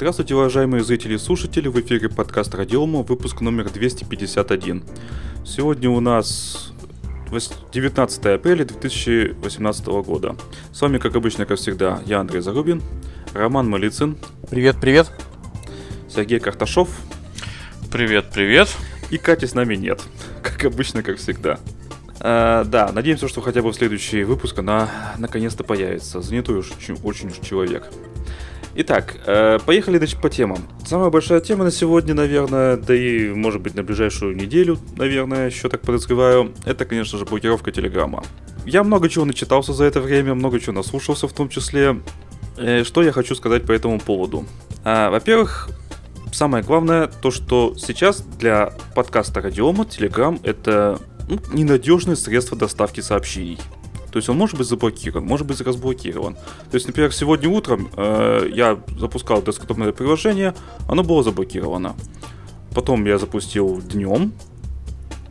Здравствуйте, уважаемые зрители и слушатели, в эфире подкаст Радиома, выпуск номер 251. Сегодня у нас 19 апреля 2018 года. С вами, как обычно, как всегда, я Андрей Зарубин, Роман Малицын. Привет, привет. Сергей Карташов. Привет, привет. И Кати с нами нет, как обычно, как всегда. А, да, надеемся, что хотя бы в следующий выпуск она наконец-то появится. Занятой уж очень, очень уж человек. Итак, э, поехали значит, по темам. Самая большая тема на сегодня, наверное, да и, может быть, на ближайшую неделю, наверное, еще так подозреваю, это, конечно же, блокировка Телеграма. Я много чего начитался за это время, много чего наслушался в том числе. Э, что я хочу сказать по этому поводу? А, во-первых, самое главное, то, что сейчас для подкаста Радиома Telegram это ну, ненадежное средство доставки сообщений. То есть он может быть заблокирован, может быть разблокирован. То есть, например, сегодня утром э, я запускал десктопное приложение, оно было заблокировано. Потом я запустил днем,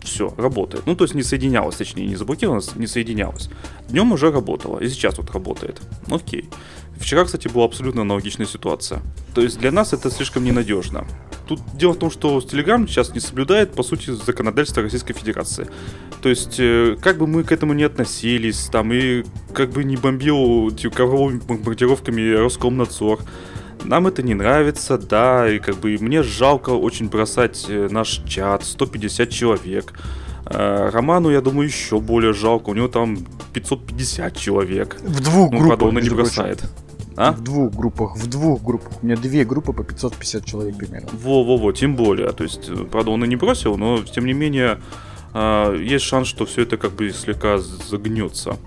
все, работает. Ну, то есть не соединялось, точнее, не заблокировалось, не соединялось. Днем уже работало, и сейчас вот работает. Окей. Вчера, кстати, была абсолютно аналогичная ситуация. То есть для нас это слишком ненадежно. Тут дело в том, что Telegram сейчас не соблюдает, по сути, законодательство Российской Федерации. То есть, э, как бы мы к этому не относились, там, и как бы не бомбил ковровыми бомбардировками Роскомнадзор, нам это не нравится, да, и как бы мне жалко очень бросать э, наш чат, 150 человек. Э, Роману, я думаю, еще более жалко, у него там 550 человек. В двух ну, группах, он не бросает. А? В двух группах, в двух группах. У меня две группы по 550 человек примерно. Во-во-во, тем более. То есть, э, правда, он и не бросил, но тем не менее есть шанс, что все это как бы слегка загнется.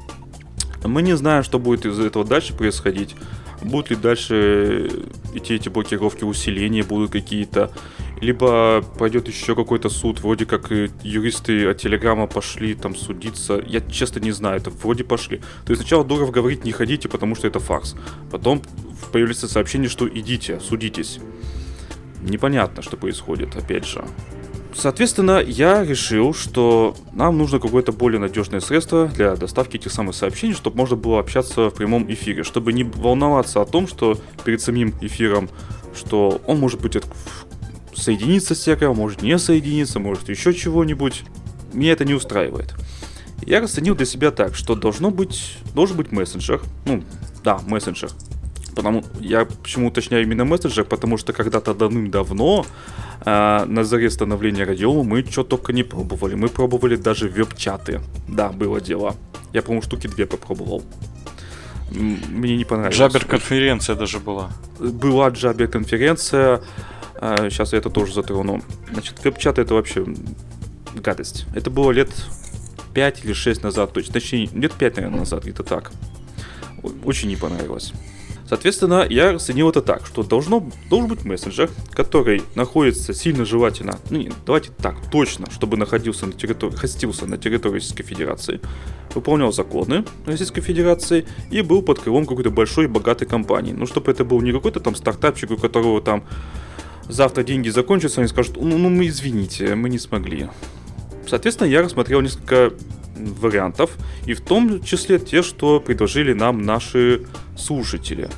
Мы не знаем, что будет из этого дальше происходить. Будут ли дальше идти эти блокировки усиления, будут какие-то, либо пойдет еще какой-то суд, вроде как юристы от Телеграма пошли там судиться, я честно не знаю, это вроде пошли. То есть сначала Дуров говорит не ходите, потому что это фарс. Потом появляется сообщение, что идите, судитесь. Непонятно, что происходит, опять же. Соответственно, я решил, что нам нужно какое-то более надежное средство для доставки этих самых сообщений, чтобы можно было общаться в прямом эфире, чтобы не волноваться о том, что перед самим эфиром, что он может быть соединиться с сервером, может не соединиться, может еще чего-нибудь. Меня это не устраивает. Я расценил для себя так, что должно быть, должен быть мессенджер, ну, да, мессенджер, Потому, я почему уточняю именно мессенджер, потому что когда-то давным-давно э, на заре становления радиома мы что только не пробовали. Мы пробовали даже веб-чаты. Да, было дело. Я, по-моему, штуки две попробовал. Мне не понравилось. Джабер-конференция даже была. Была Джабер-конференция. Э, сейчас я это тоже затрону. Значит, веб-чаты это вообще гадость. Это было лет 5 или 6 назад, точно. Точнее, лет 5, наверное, назад, где-то так. Очень не понравилось. Соответственно, я расценил это так, что должно, должен быть мессенджер, который находится сильно желательно, ну не, давайте так, точно, чтобы находился на территории, хостился на территории Российской Федерации, выполнял законы Российской Федерации и был под крылом какой-то большой богатой компании. Ну, чтобы это был не какой-то там стартапчик, у которого там завтра деньги закончатся, они скажут, ну, ну мы извините, мы не смогли. Соответственно, я рассмотрел несколько вариантов, и в том числе те, что предложили нам наши слушатели.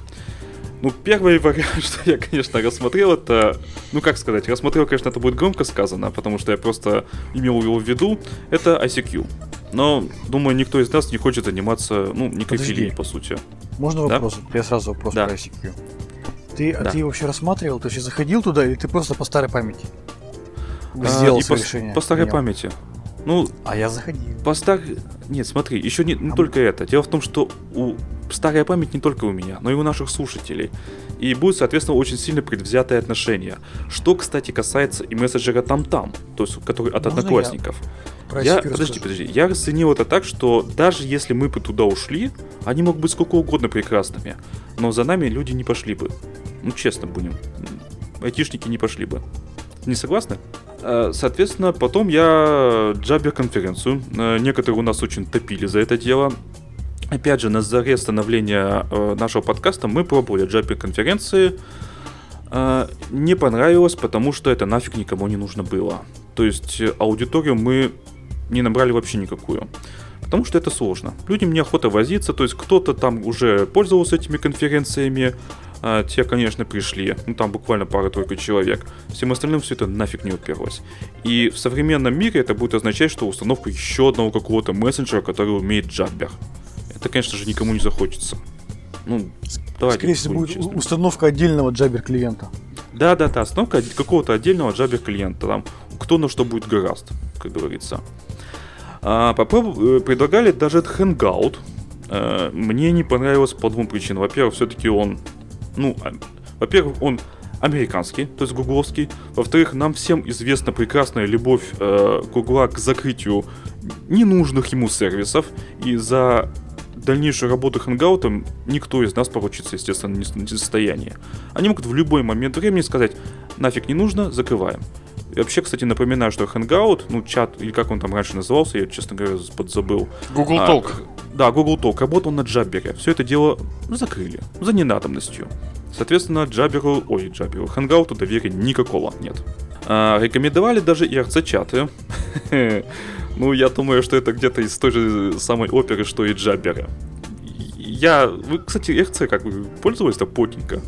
Ну, первый вариант, что я, конечно, рассмотрел, это... Ну, как сказать, рассмотрел, конечно, это будет громко сказано, потому что я просто имел его в виду. Это ICQ. Но, думаю, никто из нас не хочет заниматься, ну, некрофилией, по сути. Можно вопрос? Да? Я сразу вопрос да. про ICQ. Ты, а да. ты вообще рассматривал? Ты вообще заходил туда, или ты просто по старой памяти сделал а, решение? По, по старой памяти. Ну, а я заходил. По стар... Нет, смотри, еще не, не а только это. Дело в том, что у старая память не только у меня, но и у наших слушателей. И будет, соответственно, очень сильно предвзятое отношение. Что, кстати, касается и мессенджера там-там, то есть который от Можно одноклассников. Я, я подожди, подожди. Я расценил это так, что даже если мы бы туда ушли, они могут быть сколько угодно прекрасными, но за нами люди не пошли бы. Ну, честно будем. Айтишники не пошли бы. Не согласны? Э, соответственно, потом я джабер конференцию. Э, некоторые у нас очень топили за это дело. Опять же, на заре становления э, нашего подкаста мы пробовали джабер конференции. Не понравилось, потому что это нафиг никому не нужно было. То есть аудиторию мы не набрали вообще никакую. Потому что это сложно. Людям неохота возиться, то есть кто-то там уже пользовался этими конференциями, а, те, конечно, пришли, ну там буквально пара-тройка человек. Всем остальным все это нафиг не уперлось. И в современном мире это будет означать, что установка еще одного какого-то мессенджера, который умеет джаббер. Это, конечно же, никому не захочется. Ну, давайте. Скорее всего, будет честными. установка отдельного джабер клиента. Да, да, да, установка какого-то отдельного джабер клиента. Там кто на что будет гораст, как говорится. А, попроб... Э, предлагали даже этот Hangout. А, мне не понравилось по двум причинам. Во-первых, все-таки он ну, а, во-первых, он американский, то есть гугловский. Во-вторых, нам всем известна прекрасная любовь э, Гугла к закрытию ненужных ему сервисов. И за дальнейшую работу хэнгаутом никто из нас поручиться, естественно, не в состоянии. Они могут в любой момент времени сказать, нафиг не нужно, закрываем. И вообще, кстати, напоминаю, что Hangout, ну, чат, или как он там раньше назывался, я, честно говоря, подзабыл. Google а, Talk. Да, Google Talk работал на Джаббере. Все это дело закрыли. За ненадобностью. Соответственно, Джабберу, ой, Джабберу, Hangout доверия никакого нет. А, рекомендовали даже IRC-чаты. ну, я думаю, что это где-то из той же самой оперы, что и Джаббера. Я, вы, кстати, RC как вы пользовались-то потненько?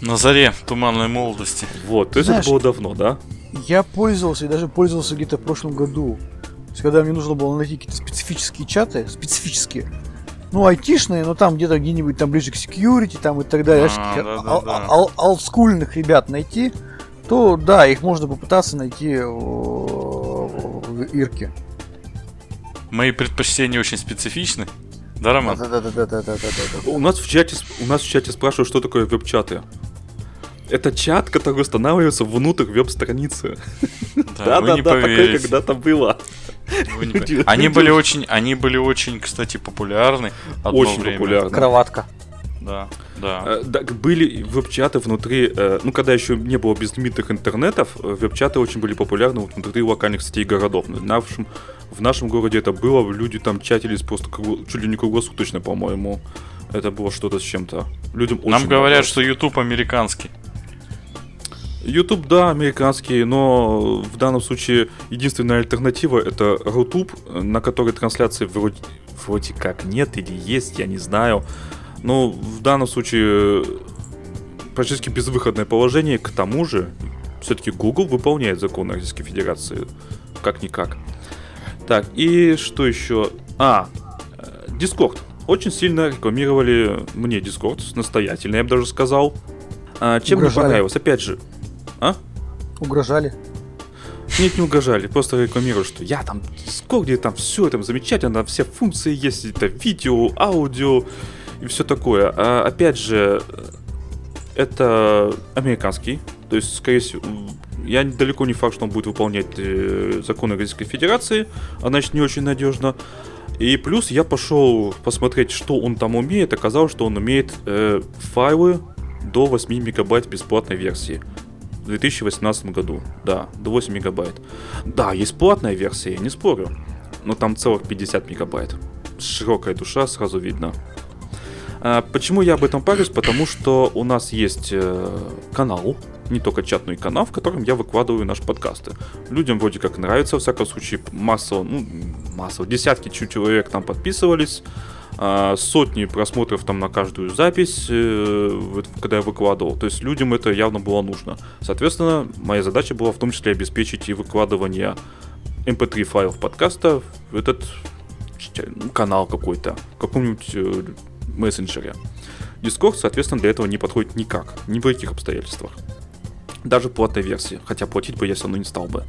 На заре туманной молодости. Вот, то есть Знаешь, это было давно, да? Я пользовался и даже пользовался где-то в прошлом году. То есть, когда мне нужно было найти какие-то специфические чаты, специфические, ну, айтишные, но там где-то где-нибудь там ближе к security там и так далее, а, да, да, да. олдскульных ребят найти, то да, их можно попытаться найти в, Ирке. Мои предпочтения очень специфичны. Да, Роман? Да, да, да, да, да, да, да, У нас в чате, у нас в чате спрашивают, что такое веб-чаты. Это чат, который устанавливается внутрь веб-страницы. Да, да, да, такое когда-то было. Они были очень, они были очень, кстати, популярны. Очень популярны. Кроватка. Да, да. Э, да. Были веб-чаты внутри, э, ну, когда еще не было безлимитных интернетов, э, веб-чаты очень были популярны вот внутри локальных сетей городов. В нашем, в нашем городе это было, люди там чатились просто чуть ли не круглосуточно, по-моему. Это было что-то с чем-то. Людям Нам говорят, что YouTube американский. YouTube, да, американский, но в данном случае единственная альтернатива это Рутуб, на которой трансляции вроде, вроде как нет или есть, я не знаю. Но в данном случае практически безвыходное положение. К тому же, все-таки Google выполняет законы Российской Федерации. Как-никак. Так, и что еще? А, Discord. Очень сильно рекламировали мне Discord, настоятельно, я бы даже сказал. А, чем Угрожали. мне понравилось? Опять же, а? Угрожали? Нет, не угрожали, просто рекламируют, что я там Discord, где там все там замечательно, все функции есть, это видео, аудио и все такое. А, опять же, это американский, то есть, скорее всего, я далеко не факт, что он будет выполнять э, законы Российской Федерации, а значит не очень надежно. И плюс я пошел посмотреть, что он там умеет. Оказалось, что он умеет э, файлы до 8 мегабайт бесплатной версии в 2018 году. Да, до 8 мегабайт. Да, есть платная версия, я не спорю. Но там целых 50 мегабайт. Широкая душа, сразу видно. А, почему я об этом парюсь? Потому что у нас есть э, канал, не только чат, но и канал, в котором я выкладываю наши подкасты. Людям вроде как нравится, во всяком случае, массово, ну, массово, десятки человек там подписывались. А, сотни просмотров там на каждую запись, э, когда я выкладывал. То есть людям это явно было нужно. Соответственно, моя задача была в том числе обеспечить и выкладывание mp3 эм файлов подкаста в этот канал какой-то, в каком-нибудь э, мессенджере. Discord, соответственно, для этого не подходит никак, ни в каких обстоятельствах. Даже платной версии, хотя платить бы я все равно не стал бы.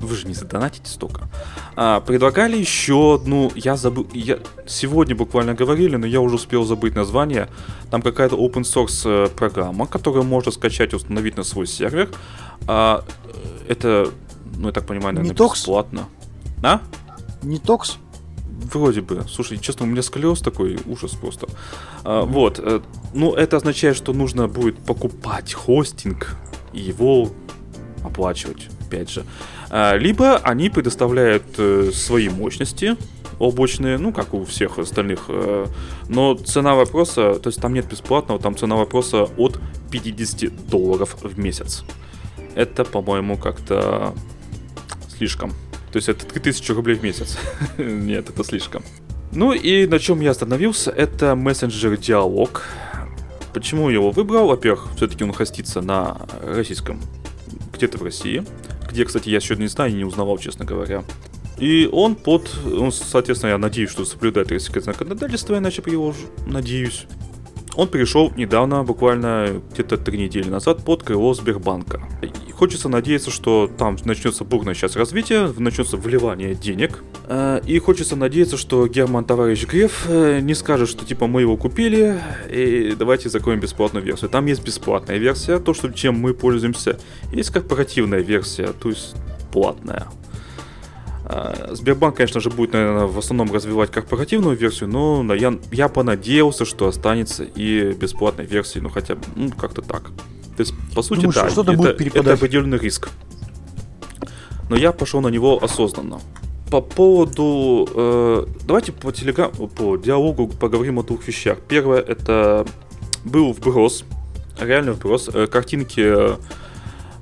Вы же не задонатите столько. А, предлагали еще одну, я забыл, я сегодня буквально говорили, но я уже успел забыть название. Там какая-то open source э, программа, которую можно скачать и установить на свой сервер. А, это, ну я так понимаю, наверное, Не бесплатно. А? Не токс? Вроде бы. Слушай, честно, у меня сколиоз такой, ужас просто. А, вот. Э, ну, это означает, что нужно будет покупать хостинг и его оплачивать, опять же. А, либо они предоставляют э, свои мощности облачные, ну, как у всех остальных. Э, но цена вопроса, то есть там нет бесплатного, там цена вопроса от 50 долларов в месяц. Это, по-моему, как-то слишком. То есть это 3000 рублей в месяц. Нет, это слишком. Ну и на чем я остановился, это мессенджер Диалог. Почему я его выбрал? Во-первых, все-таки он хостится на российском, где-то в России, где, кстати, я еще не знаю, не узнавал, честно говоря. И он под, он, соответственно, я надеюсь, что соблюдает российское законодательство, иначе я его надеюсь. Он перешел недавно, буквально где-то три недели назад, под крыло Сбербанка. И хочется надеяться, что там начнется бурное сейчас развитие, начнется вливание денег. Э, и хочется надеяться, что Герман товарищ Греф э, не скажет, что типа мы его купили, и давайте закроем бесплатную версию. Там есть бесплатная версия, то, что, чем мы пользуемся. Есть корпоративная версия, то есть платная. А, Сбербанк, конечно же, будет, наверное, в основном развивать корпоративную версию, но я, я понадеялся, что останется и бесплатной версии, ну хотя бы, ну как-то так. То есть, по сути, Думаешь, да, что-то это, будет это определенный риск. Но я пошел на него осознанно. По поводу... Э, давайте по, телеграм, по диалогу поговорим о двух вещах. Первое, это был вброс, реально вброс, э, картинки Э,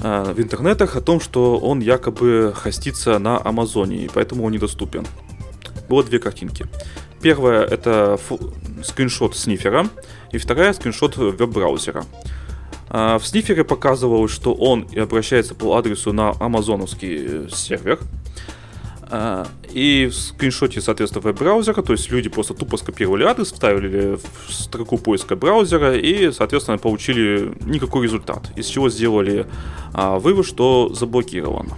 в интернетах о том, что он якобы хостится на Амазоне, и поэтому он недоступен. Было две картинки. Первая это скриншот снифера, и вторая скриншот веб-браузера. Э, в снифере показывалось, что он обращается по адресу на амазоновский сервер, а, и в скриншоте, соответственно, веб-браузера, то есть люди просто тупо скопировали адрес, вставили в строку поиска браузера и, соответственно, получили никакой результат. Из чего сделали а, вывод, что заблокирован.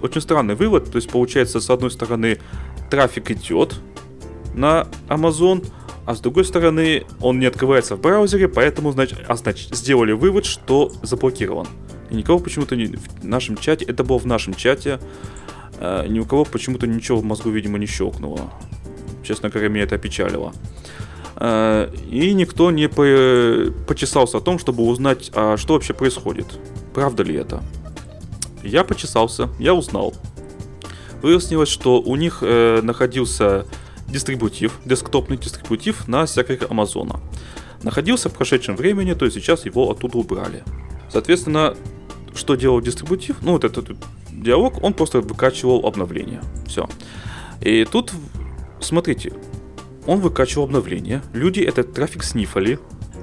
Очень странный вывод, то есть получается, с одной стороны, трафик идет на Amazon, а с другой стороны, он не открывается в браузере, поэтому, значит, а, значит сделали вывод, что заблокирован. И никого почему-то не в нашем чате, это было в нашем чате, Э, ни у кого почему-то ничего в мозгу, видимо, не щелкнуло. Честно говоря, меня это опечалило. Э, и никто не почесался о том, чтобы узнать, а что вообще происходит. Правда ли это? Я почесался, я узнал. Выяснилось, что у них э, находился дистрибутив, десктопный дистрибутив на сервере Амазона. Находился в прошедшем времени, то есть сейчас его оттуда убрали. Соответственно, что делал дистрибутив? Ну, вот этот диалог, он просто выкачивал обновление. Все. И тут, смотрите, он выкачивал обновление, люди этот трафик снифали,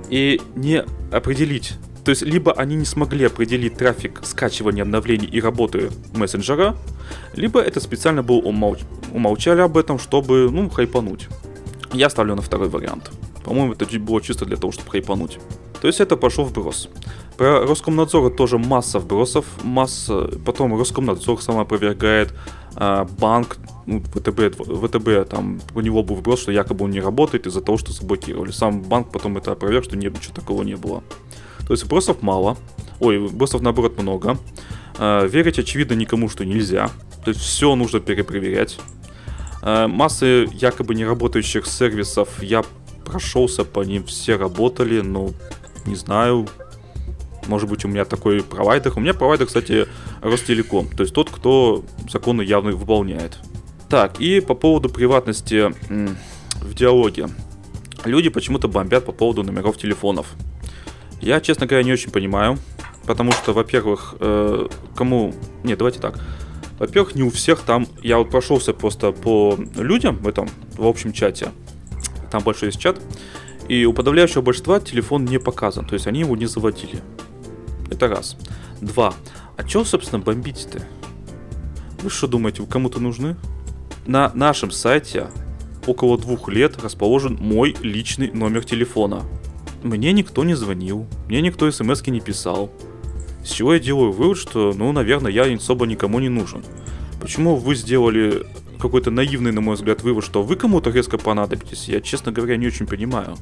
и не определить, то есть либо они не смогли определить трафик скачивания обновлений и работы мессенджера, либо это специально был умолч... умолчали об этом, чтобы, ну, хайпануть. Я ставлю на второй вариант. По-моему, это было чисто для того, чтобы хайпануть. То есть это пошел вброс. Про Роскомнадзор тоже масса вбросов, масса. Потом Роскомнадзор сам опровергает, а, банк, ну, ВТБ, ВТБ, там у него был вброс, что якобы он не работает из-за того, что заблокировали. Сам банк потом это опроверг, что нет, ничего такого не было. То есть вбросов мало, ой, вбросов наоборот много. А, верить очевидно никому, что нельзя. То есть все нужно перепроверять. А, массы якобы не работающих сервисов, я прошелся по ним, все работали, но не знаю, может быть, у меня такой провайдер. У меня провайдер, кстати, Ростелеком. То есть тот, кто законы явно выполняет. Так, и по поводу приватности в диалоге. Люди почему-то бомбят по поводу номеров телефонов. Я, честно говоря, не очень понимаю. Потому что, во-первых, э, кому... Нет, давайте так. Во-первых, не у всех там... Я вот прошелся просто по людям в этом, в общем чате. Там большой есть чат. И у подавляющего большинства телефон не показан. То есть они его не заводили. Это раз. Два. А чё, собственно, бомбить-то? Вы что думаете, вы кому-то нужны? На нашем сайте около двух лет расположен мой личный номер телефона. Мне никто не звонил, мне никто смс не писал. С чего я делаю вывод, что, ну, наверное, я особо никому не нужен. Почему вы сделали какой-то наивный, на мой взгляд, вывод, что вы кому-то резко понадобитесь, я, честно говоря, не очень понимаю.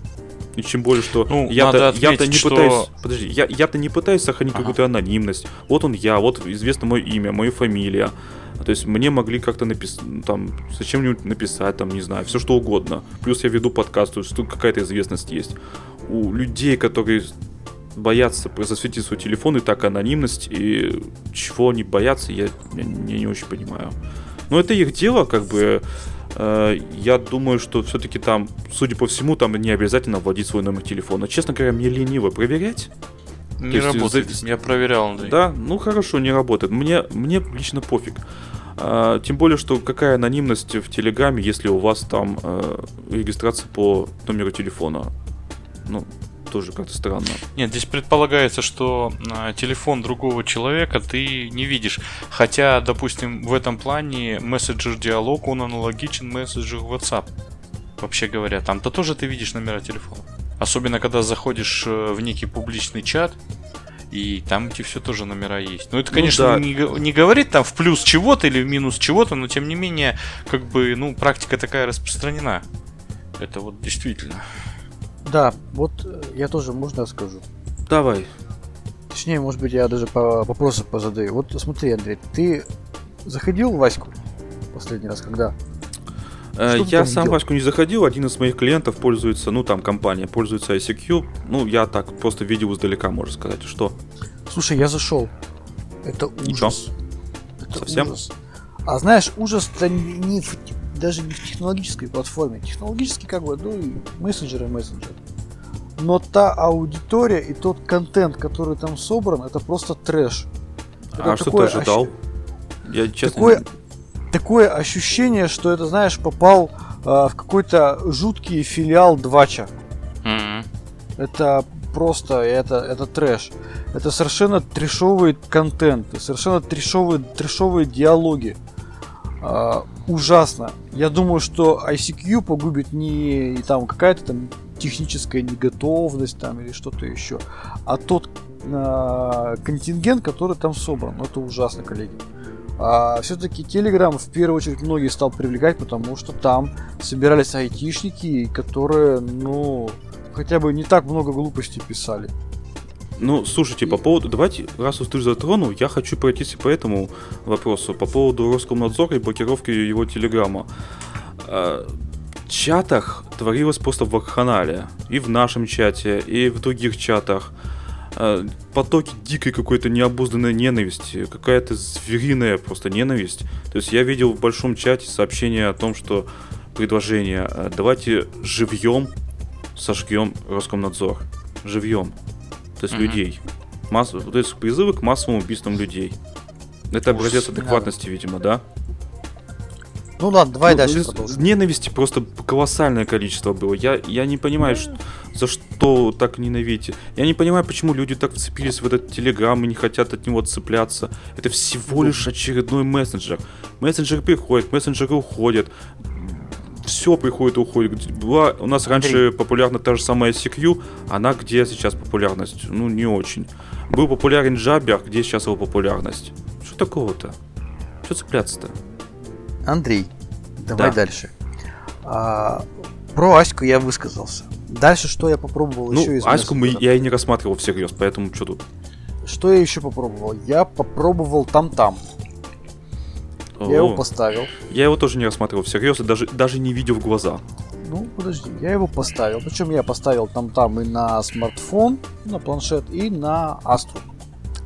И тем более, что ну, я-то, я-то не что... пытаюсь. Подожди, я, я-то не пытаюсь сохранить ага. какую-то анонимность. Вот он я, вот известно мое имя, моя фамилия. То есть мне могли как-то написать, там, зачем-нибудь написать, там, не знаю, все что угодно. Плюс я веду подкаст, то есть тут какая-то известность есть. У людей, которые боятся засветить свой телефон и так анонимность, и чего они боятся, я, я, я не очень понимаю. Но это их дело, как бы я думаю, что все-таки там, судя по всему, там не обязательно вводить свой номер телефона. Честно говоря, мне лениво проверять. Не То работает. Есть, я проверял. Да, ну хорошо, не работает. Мне, мне лично пофиг. А, тем более, что какая анонимность в Телеграме, если у вас там э, регистрация по номеру телефона? Ну, тоже как-то странно. Нет, здесь предполагается, что э, телефон другого человека ты не видишь. Хотя, допустим, в этом плане мессенджер-диалог, он аналогичен мессенджер WhatsApp. Вообще говоря, там-то тоже ты видишь номера телефона. Особенно, когда заходишь э, в некий публичный чат, и там эти все тоже номера есть. Ну, это, ну конечно, ну, да. не, не говорит там в плюс чего-то или в минус чего-то, но тем не менее, как бы, ну, практика такая распространена. Это вот действительно. Да, вот э, я тоже, можно скажу? Давай. Точнее, может быть, я даже по вопросы позадаю. Вот смотри, Андрей, ты заходил в Ваську последний раз когда? Э, я сам делал? Ваську не заходил, один из моих клиентов пользуется, ну там компания пользуется ICQ, ну я так просто видел издалека, можно сказать, что. Слушай, я зашел. Это ужас. Это Совсем? Ужас. А знаешь, ужас-то не в, даже не в технологической платформе. Технологически как бы, ну и мессенджеры, мессенджеры. Но та аудитория и тот контент, который там собран, это просто трэш. Это а что ты ожидал? Ощ... Я честно... Такое такое ощущение, что это, знаешь, попал э, в какой-то жуткий филиал Двача. Mm-hmm. Это просто, это, это трэш. Это совершенно трешовый контент, совершенно трешовые, трешовые диалоги. Ужасно. Я думаю, что ICQ погубит не там какая-то там техническая неготовность там или что-то еще, а тот э, контингент, который там собран. Это ужасно, коллеги. А все-таки Telegram в первую очередь многие стал привлекать, потому что там собирались айтишники, которые, ну, хотя бы не так много глупостей писали. Ну, слушайте, по поводу... Давайте, раз уж ты затронул, я хочу пройтись по этому вопросу. По поводу Роскомнадзора и блокировки его телеграмма. А, в чатах творилось просто вакханалия. И в нашем чате, и в других чатах. А, потоки дикой какой-то необузданной ненависти, какая-то звериная просто ненависть. То есть я видел в большом чате сообщение о том, что предложение а, давайте живьем сожгем Роскомнадзор. Живьем. То есть mm-hmm. людей. Масс... То есть призывы к массовым убийствам людей. Это образец адекватности, видимо, да? Ну ладно, давай ну, дальше продолжим. Ненависти просто колоссальное количество было. Я, я не понимаю, что, за что так ненавидите. Я не понимаю, почему люди так вцепились в этот телеграм и не хотят от него отцепляться. Это всего лишь очередной мессенджер. Мессенджер приходит, мессенджеры уходят. Все приходит и уходит. Была у нас раньше популярна та же самая CQ, она где сейчас популярность? Ну, не очень. Был популярен Джабер, где сейчас его популярность? Что такого-то? Что цепляться-то? Андрей, давай да. дальше. А, про Аську я высказался. Дальше что я попробовал ну, еще из Аську мы, я и не рассматривал всерьез, поэтому что тут? Что я еще попробовал? Я попробовал там-там. Я его поставил. Я его тоже не рассматривал всерьез даже, даже не видел в глаза. Ну, подожди, я его поставил. Причем я поставил там-там и на смартфон, на планшет, и на Астру.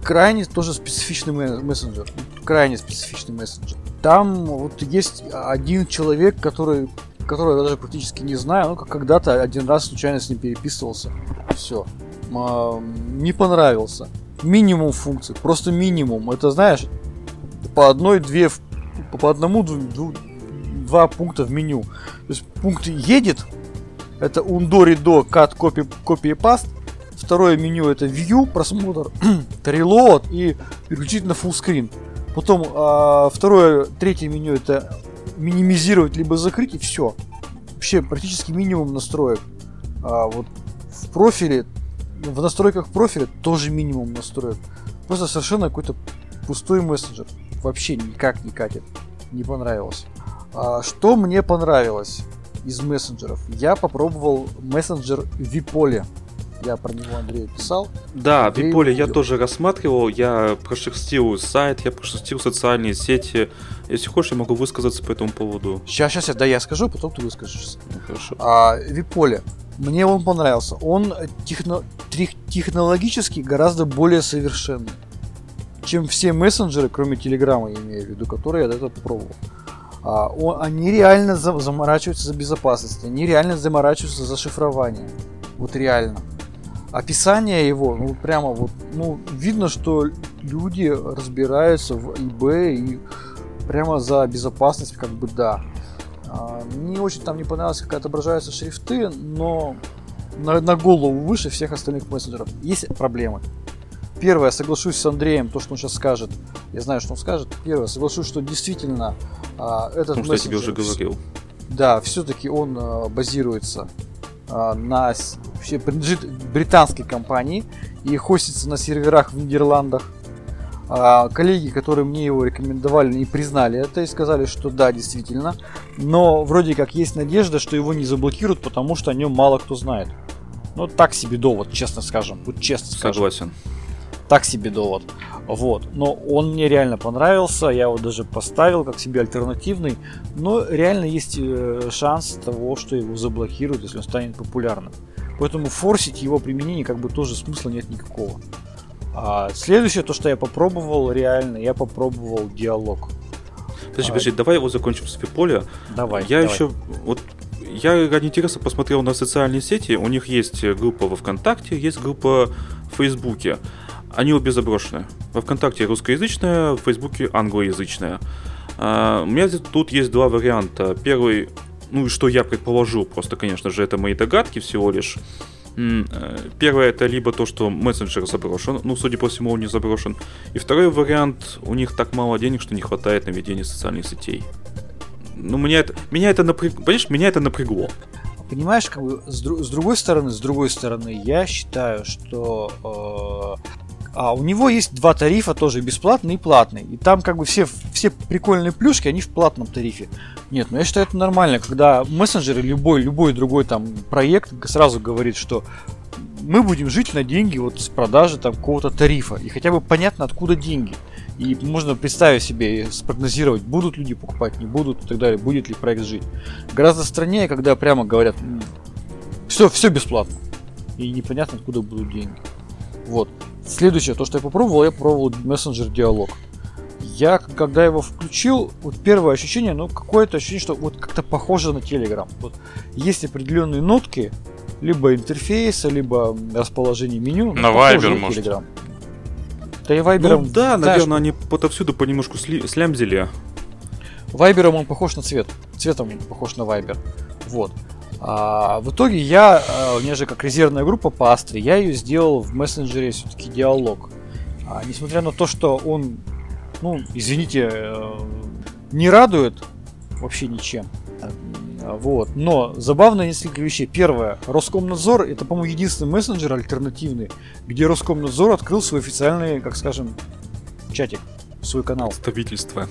Крайне тоже специфичный мессенджер. Крайне специфичный мессенджер. Там вот есть один человек, который, которого я даже практически не знаю, как когда-то один раз случайно с ним переписывался. Все. Не понравился. Минимум функций, просто минимум. Это, знаешь, по одной-две, по одному, два пункта в меню. То есть пункт едет, это undo, redo, cut, copy, copy и paste. Второе меню это view, просмотр, reload и переключить на full screen. Потом а, второе, третье меню это минимизировать либо закрыть и все. Вообще практически минимум настроек. А, вот в профиле, в настройках профиля тоже минимум настроек. Просто совершенно какой-то пустой мессенджер. Вообще никак не катит. Не понравилось. А, что мне понравилось из мессенджеров? Я попробовал мессенджер Виполе. Я про него Андрею писал. Да, Виполе я тоже рассматривал, я прошерстил сайт, я прошерстил социальные сети. Если хочешь, я могу высказаться по этому поводу. Сейчас, сейчас, да, я скажу, потом ты выскажешься. Ну, хорошо. А, Виполе. Мне он понравился. Он техно... технологически гораздо более совершенный, чем все мессенджеры, кроме Телеграма, я имею в виду, которые я до этого пробовал. А, он, они реально заморачиваются за безопасность, они реально заморачиваются за шифрование. Вот реально описание его, ну прямо вот, ну видно, что люди разбираются в eBay и прямо за безопасность, как бы да. А, Мне очень там не понравилось, как отображаются шрифты, но на, на голову выше всех остальных мессенджеров. Есть проблемы. Первое, соглашусь с Андреем, то, что он сейчас скажет. Я знаю, что он скажет. Первое, соглашусь, что действительно а, этот Потому что я тебе уже говорил. да, все-таки он э, базируется э, на вообще принадлежит британской компании и хостится на серверах в Нидерландах. А, коллеги, которые мне его рекомендовали, не признали это и сказали, что да, действительно. Но вроде как есть надежда, что его не заблокируют, потому что о нем мало кто знает. Ну, так себе довод, честно скажем. Вот честно скажем Согласен. Так себе довод. Вот. Но он мне реально понравился, я его даже поставил как себе альтернативный. Но реально есть э, шанс того, что его заблокируют, если он станет популярным. Поэтому форсить его применение как бы тоже смысла нет никакого. А следующее, то, что я попробовал, реально, я попробовал диалог. Подожди, А. подожди, давай его закончим с Фиполя. Давай. я давай. еще вот я ради интереса посмотрел на социальные сети. У них есть группа во ВКонтакте, есть группа в Фейсбуке. Они обе заброшены. Во ВКонтакте русскоязычная, в Фейсбуке англоязычная. А, у меня тут есть два варианта. Первый, ну и что я предположу, просто, конечно же, это мои догадки всего лишь. Э, Первое это либо то, что мессенджер заброшен, ну, судя по всему, он не заброшен. И второй вариант, у них так мало денег, что не хватает на ведение социальных сетей. Ну, меня это, меня это напрягло, понимаешь, меня это напрягло. Понимаешь, как бы с, дру- с другой стороны, с другой стороны, я считаю, что э, а у него есть два тарифа тоже бесплатный и платный. И там как бы все, все прикольные плюшки, они в платном тарифе. Нет, ну я считаю это нормально, когда мессенджер или любой, любой другой там проект сразу говорит, что мы будем жить на деньги вот с продажи там какого-то тарифа. И хотя бы понятно, откуда деньги. И можно представить себе, спрогнозировать, будут люди покупать, не будут и так далее, будет ли проект жить. Гораздо страннее, когда прямо говорят, все, все бесплатно. И непонятно, откуда будут деньги. Вот. Следующее, то, что я попробовал, я попробовал мессенджер диалог. Я, когда его включил, вот первое ощущение, ну, какое-то ощущение, что вот как-то похоже на Telegram. Вот есть определенные нотки, либо интерфейса, либо расположение меню. На похоже Viber, на может. Telegram. Да и Вайбером, ну да, знаешь, наверное, они отовсюду понемножку сли- слямзили. Вайбером он похож на цвет. Цветом он похож на Вайбер. Вот. А, в итоге я, а, у меня же как резервная группа по Астре, я ее сделал в мессенджере все-таки диалог. А, несмотря на то, что он, ну, извините, э, не радует вообще ничем. А, Вот. Но забавно несколько вещей. Первое. Роскомнадзор это, по-моему, единственный мессенджер альтернативный, где Роскомнадзор открыл свой официальный, как скажем, чатик, свой канал. Представительство.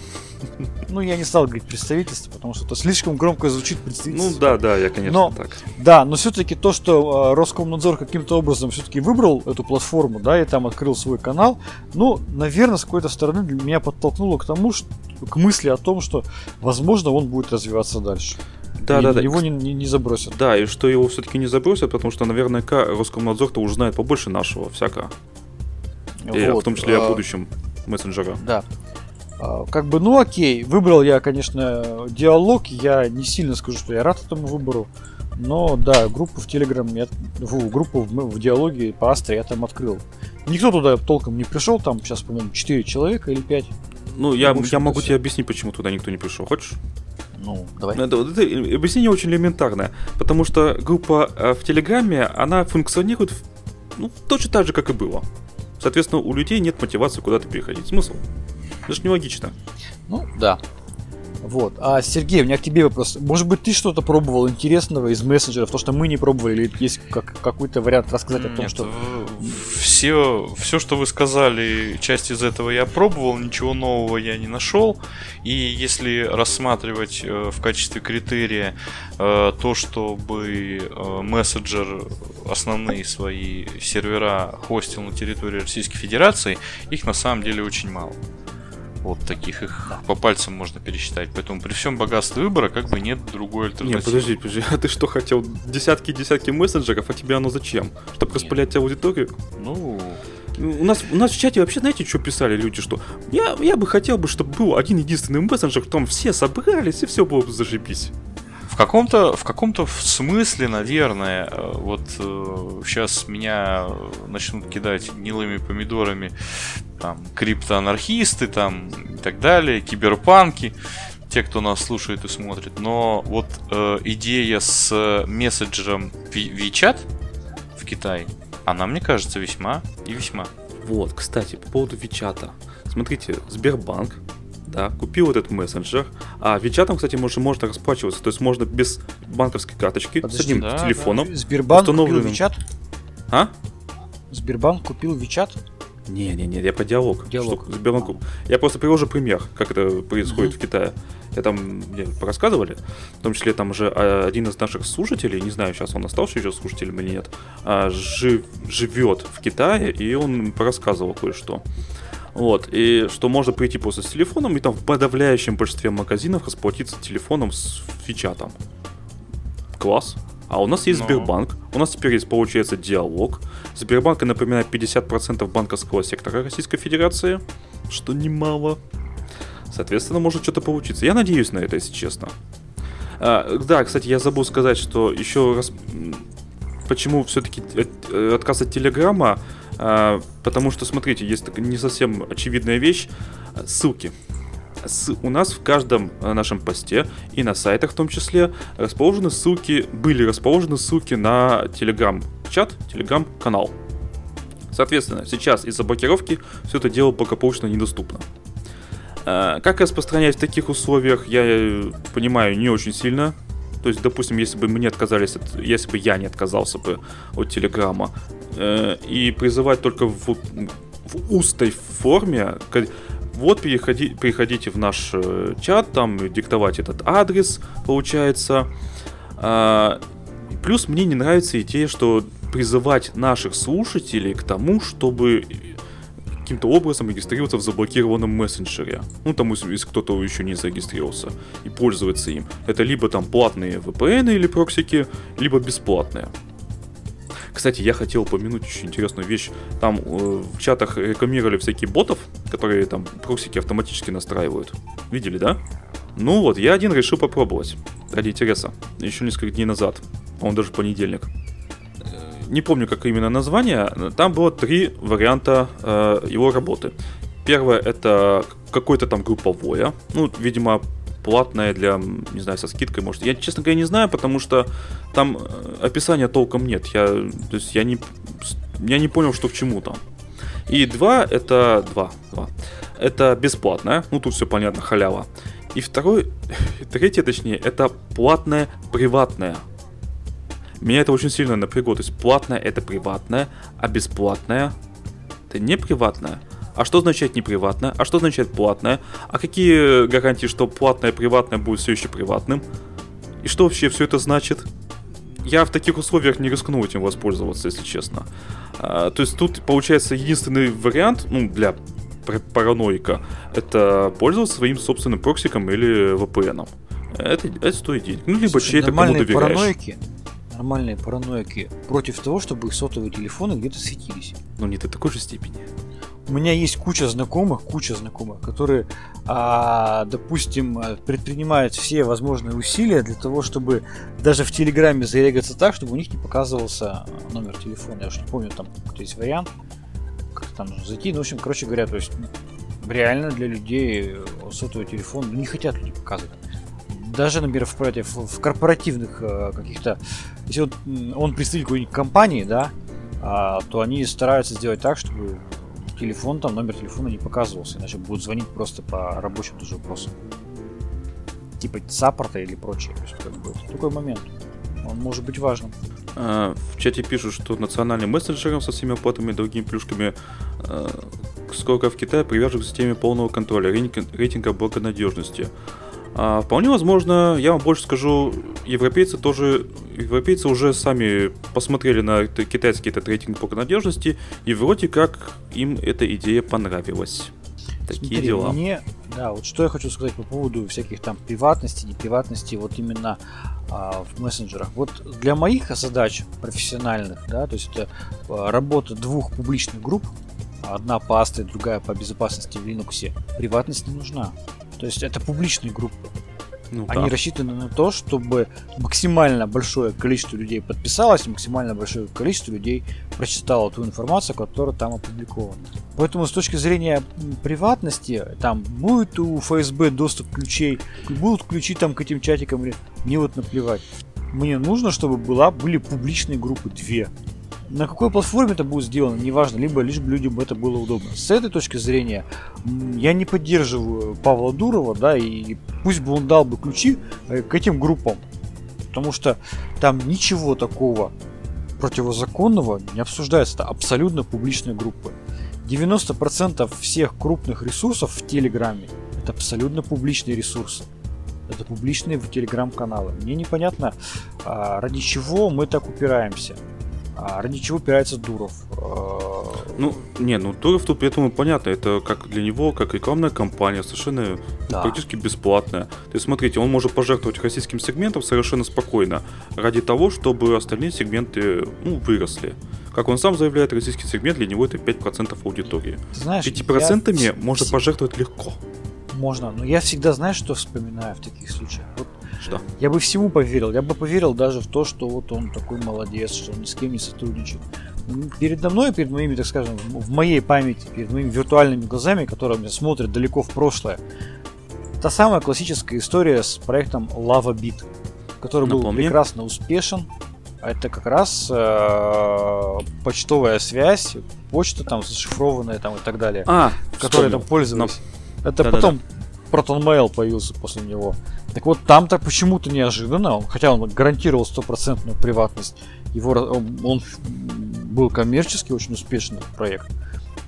Ну, я не стал говорить представительство, потому что это слишком громко звучит представительство. Ну да, да, я, конечно, Но- так. Да, но все-таки то, что э, Роскомнадзор каким-то образом все-таки выбрал эту платформу, да, и там открыл свой канал, ну, наверное, с какой-то стороны меня подтолкнуло к тому, что, к мысли о том, что, возможно, он будет развиваться дальше. Да, И да, да. Его не, не- не забросят. Да, и что его все-таки не забросят, потому что наверняка Роскомнадзор-то уже знает побольше нашего всякого. И Вот, в том числе и а, о будущем мессенджера. Да. А, Как бы, ну окей, выбрал я, конечно, диалог, я не сильно скажу, что я рад этому выбору, но да, группу в Telegram, я, фу, группу в, в диалоге по Астре я там открыл. Никто туда толком не пришел, там сейчас, по-моему, 4 человека или 5. Ну, я, общем-то, я могу тебе объяснить, почему туда никто не пришел. Хочешь? Ну, давай. Это, вот это объяснение очень элементарное. Потому что группа э, в Телеграме, она функционирует ну, точно так же, как и было. Соответственно, у людей нет мотивации куда-то переходить. Смысл? Это же нелогично. Ну, да. Вот. А, Сергей, у меня к тебе вопрос. Может быть, ты что-то пробовал интересного из мессенджеров, то, что мы не пробовали, или есть как, какой-то вариант рассказать о том, что... все, все, что вы сказали, часть из этого я пробовал, ничего нового я не нашел. И если рассматривать э, в качестве критерия э, то, чтобы э, мессенджер основные свои сервера хостил на территории Российской Федерации, их на самом деле очень мало. Вот таких их по пальцам можно пересчитать. Поэтому при всем богатстве выбора как бы нет другой Не, альтернативы. подожди, подожди, а ты что хотел? Десятки и десятки мессенджеров, а тебе оно зачем? Чтобы распылять аудиторию? Ну, У нас, у нас в чате вообще, знаете, что писали люди, что я, я бы хотел бы, чтобы был один единственный мессенджер, в котором все собрались и все было бы зашибись. В каком-то, в каком-то смысле, наверное, э, вот э, сейчас меня начнут кидать гнилыми помидорами там криптоанархисты там и так далее, киберпанки, те, кто нас слушает и смотрит. Но вот э, идея с мессенджером WeChat в Китае, она мне кажется весьма и весьма. Вот, кстати, по поводу Вичата. Смотрите, Сбербанк, да, купил этот мессенджер, а Вичатом, кстати, можно, можно расплачиваться, то есть можно без банковской карточки Подожди, с одним да, телефоном. Сбербанк купил установленным. Вичат? А? Сбербанк купил Вичат? Не, не, не, я про диалог. Диалог. Что Сбербанк- Я просто привожу пример, как это происходит Мгм. в Китае. Я там мне рассказывали, в том числе там уже а, один из наших слушателей, не знаю, сейчас он остался еще слушателем или нет, а, жив- живет в Китае, и он рассказывал кое-что. Вот, и что можно прийти просто с телефоном, и там в подавляющем большинстве магазинов расплатиться телефоном с фичатом. Класс. А у нас есть Ну. Сбербанк, у нас теперь есть, получается, диалог. Сбербанк, я напоминаю, 50% банковского сектора Российской Федерации, что немало. Соответственно, может что-то получиться. Я надеюсь на это, если честно. А, да, кстати, я забыл сказать, что еще раз... Почему все-таки отказ от Телеграма? А, потому что, смотрите, есть такая не совсем очевидная вещь. Ссылки. С- у нас в каждом э, нашем посте и на сайтах в том числе расположены ссылки, были расположены ссылки на телеграм-чат, телеграм-канал. Соответственно, сейчас из-за блокировки все это дело благополучно недоступно. Э, Как распространять в таких условиях, я э, понимаю не очень сильно. То есть, допустим, если бы мы не отказались от, если бы я не отказался бы от Телеграма, э, и призывать только в, в устой форме, вот переходи, переходите в наш э, чат, там диктовать этот адрес, получается. А, плюс мне не нравится идея, что призывать наших слушателей к тому, чтобы каким-то образом регистрироваться в заблокированном мессенджере. Ну, там, если кто-то еще не зарегистрировался и пользоваться им. Это либо там платные VPN или проксики, либо бесплатные. Кстати, я хотел упомянуть очень интересную вещь. Там э, в чатах рекламировали всякие ботов, которые там проксики автоматически настраивают. Видели, да? Ну вот, я один решил попробовать. Ради интереса. Еще несколько дней назад. Он даже понедельник. Не помню, как именно название. Там было три варианта э, его работы. Первое это какое-то там групповое. Ну, видимо, платное для, не знаю, со скидкой, может. Я, честно говоря, не знаю, потому что там э, описания толком нет. Я, то есть я не, я не понял, что к чему там. И два, это два, два. Это бесплатное, ну тут все понятно, халява. И второй, третье точнее, это платное приватное. Меня это очень сильно напрягло. То есть платное это приватное, а бесплатное это не приватное. А что означает не приватное? А что означает платное? А какие гарантии, что платное приватное будет все еще приватным? И что вообще все это значит? Я в таких условиях не рискну этим воспользоваться, если честно. А, то есть тут получается единственный вариант, ну, для пар- параноика, это пользоваться своим собственным проксиком или VPN. Это, это стоит денег. Ну, либо чей-то кому нормальные доверяешь. параноики, нормальные параноики против того, чтобы их сотовые телефоны где-то светились. Но не до такой же степени. У меня есть куча знакомых, куча знакомых, которые, а, допустим, э, предпринимают все возможные усилия для того, чтобы даже в Телеграме зарегаться так, чтобы у них не показывался номер телефона. Я уж не помню, там какой-то есть вариант, как там зайти. Ну, в общем, короче говоря, то есть реально для людей э, сотовый телефон ну, не хотят люди показывать. Даже, например, в, в корпоративных э, каких-то... Если вот, он представитель какой-нибудь компании, да, а, то они стараются сделать так, чтобы телефон, там номер телефона не показывался, иначе будут звонить просто по рабочим тоже вопросам. Типа саппорта или прочее. То есть, как бы, такой момент. Он может быть важным. А, В чате пишут, что национальным мессенджером со всеми оплатами и другими плюшками э, сколько в Китае привяжут к системе полного контроля рейтинга благонадежности. А, вполне возможно, я вам больше скажу, европейцы тоже, европейцы уже сами посмотрели на китайский этот рейтинг благонадежности, и вроде как им эта идея понравилась. Такие Смотри, дела. Мне, да, вот что я хочу сказать по поводу всяких там приватности, неприватности, вот именно а, в мессенджерах. Вот для моих задач профессиональных, да, то есть это а, работа двух публичных групп, одна по Астре, другая по безопасности в Linux, приватность не нужна. То есть это публичные группы. Ну, Они да. рассчитаны на то, чтобы максимально большое количество людей подписалось, максимально большое количество людей прочитало ту информацию, которая там опубликована. Поэтому с точки зрения приватности, там будет у ФСБ доступ ключей, будут ключи там к этим чатикам, мне вот наплевать. Мне нужно, чтобы была, были публичные группы, две. На какой платформе это будет сделано, неважно, либо лишь бы людям это было удобно. С этой точки зрения я не поддерживаю Павла Дурова, да, и пусть бы он дал бы ключи э, к этим группам. Потому что там ничего такого противозаконного не обсуждается. Это абсолютно публичные группы. 90% всех крупных ресурсов в Телеграме это абсолютно публичные ресурсы. Это публичные в Телеграм-каналы. Мне непонятно, а, ради чего мы так упираемся. А, ради чего упирается Дуров. А, Ну, не, ну Туров тут при этом понятно, это как для него, как рекламная кампания, совершенно Да. практически бесплатная. То есть, смотрите, он может пожертвовать российским сегментом совершенно спокойно, ради того, чтобы остальные сегменты ну, выросли. Как он сам заявляет, российский сегмент для него это 5% аудитории. ты знаешь, 5% я вс- пожертвовать легко. Можно, но я всегда знаю, что вспоминаю в таких случаях. Вот Что? я бы всему поверил. Я бы поверил даже в то, что вот он такой молодец, что он ни с кем не сотрудничает. Передо мной, перед моими, так скажем, в моей памяти, перед моими виртуальными глазами, которые меня смотрят далеко в прошлое, та самая классическая история с проектом Lava Beat, который был Напомни. прекрасно успешен. Это как раз э, почтовая связь, почта там зашифрованная там и так далее А, вспомнил. там пользовались. Это Да-да-да. потом Proton Mail появился после него. Так вот, там-то почему-то неожиданно, хотя он гарантировал стопроцентную приватность, его, он, был коммерчески очень успешный проект.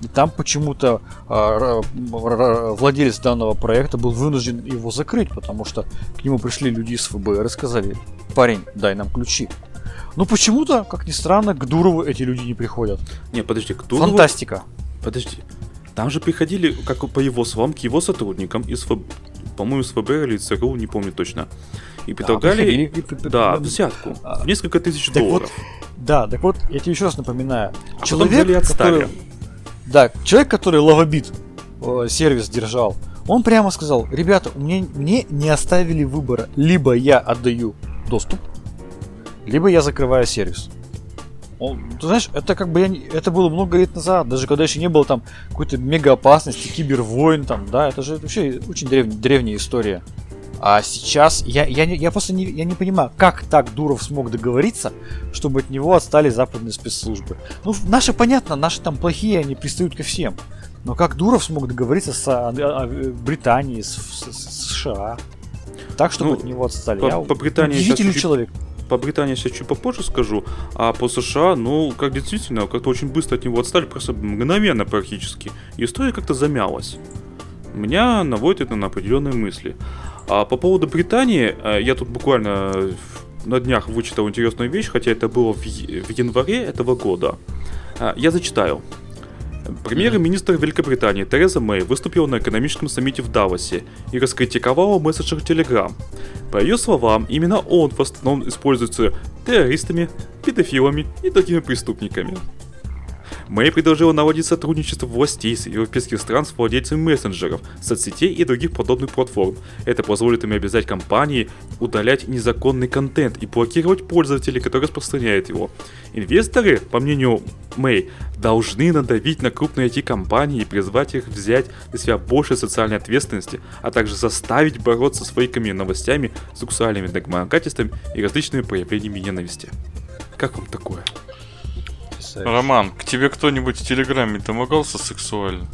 И там почему-то а, владелец данного проекта был вынужден его закрыть, потому что к нему пришли люди из ФБР и сказали, парень, дай нам ключи. Ну почему-то, как ни странно, к Дурову эти люди не приходят. Не, подожди, кто его- Фантастика. Подожди. Там же приходили, как по его словам, к его сотрудникам из ФБ... по-моему, из ФБР или ЦРУ, не помню точно. И предлагали, приходили и при- при- да, при- взятку А, в несколько тысяч так вот, долларов. Да, так вот, я тебе еще раз напоминаю. А человек, который... Да, человек, который Лавобит э, сервис держал, он прямо сказал, ребята, мне, мне не оставили выбора. Либо я отдаю доступ, либо я закрываю сервис. Он, ты знаешь, это как бы я, не- это было много лет назад, даже когда еще не было там какой-то мега опасности, кибервойн там, да, это же вообще очень древ- древняя история. А сейчас я, я, я просто не, я не понимаю, как так Дуров смог договориться, чтобы от него отстали западные спецслужбы. Ну, наши понятно, наши там плохие, они пристают ко всем. Но как Дуров смог договориться с а, а, Британией, с, с- с США? Так, чтобы Ну, от него отстали. по- Я по Британии сейчас удивительный чуть- человек. По Британии сейчас чуть попозже скажу, а по США, ну, как действительно, как-то очень быстро от него отстали, просто мгновенно практически. История как-то замялась. Меня наводит это на определенные мысли. А по поводу Британии, э, я тут буквально э, на днях вычитал интересную вещь, хотя это было в, январе этого года. А, Я зачитаю. Премьер-министр Великобритании Тереза Мэй выступила на экономическом саммите в Давосе и раскритиковала мессенджер Telegram. По ее словам, именно он в основном используется террористами, педофилами и другими преступниками. Мэй предложила наладить сотрудничество властей с европейских стран с владельцами мессенджеров, соцсетей и других подобных платформ. Это позволит им обязать компании удалять незаконный контент и блокировать пользователей, которые распространяют его. Инвесторы, по мнению Мэй, должны надавить на крупные IT-компании и призвать их взять на себя больше социальной ответственности, а также заставить бороться с фейками и новостями, сексуальными домогательствами и различными проявлениями ненависти. Как вам такое? Роман, к тебе кто-нибудь в Телеграме домогался сексуально?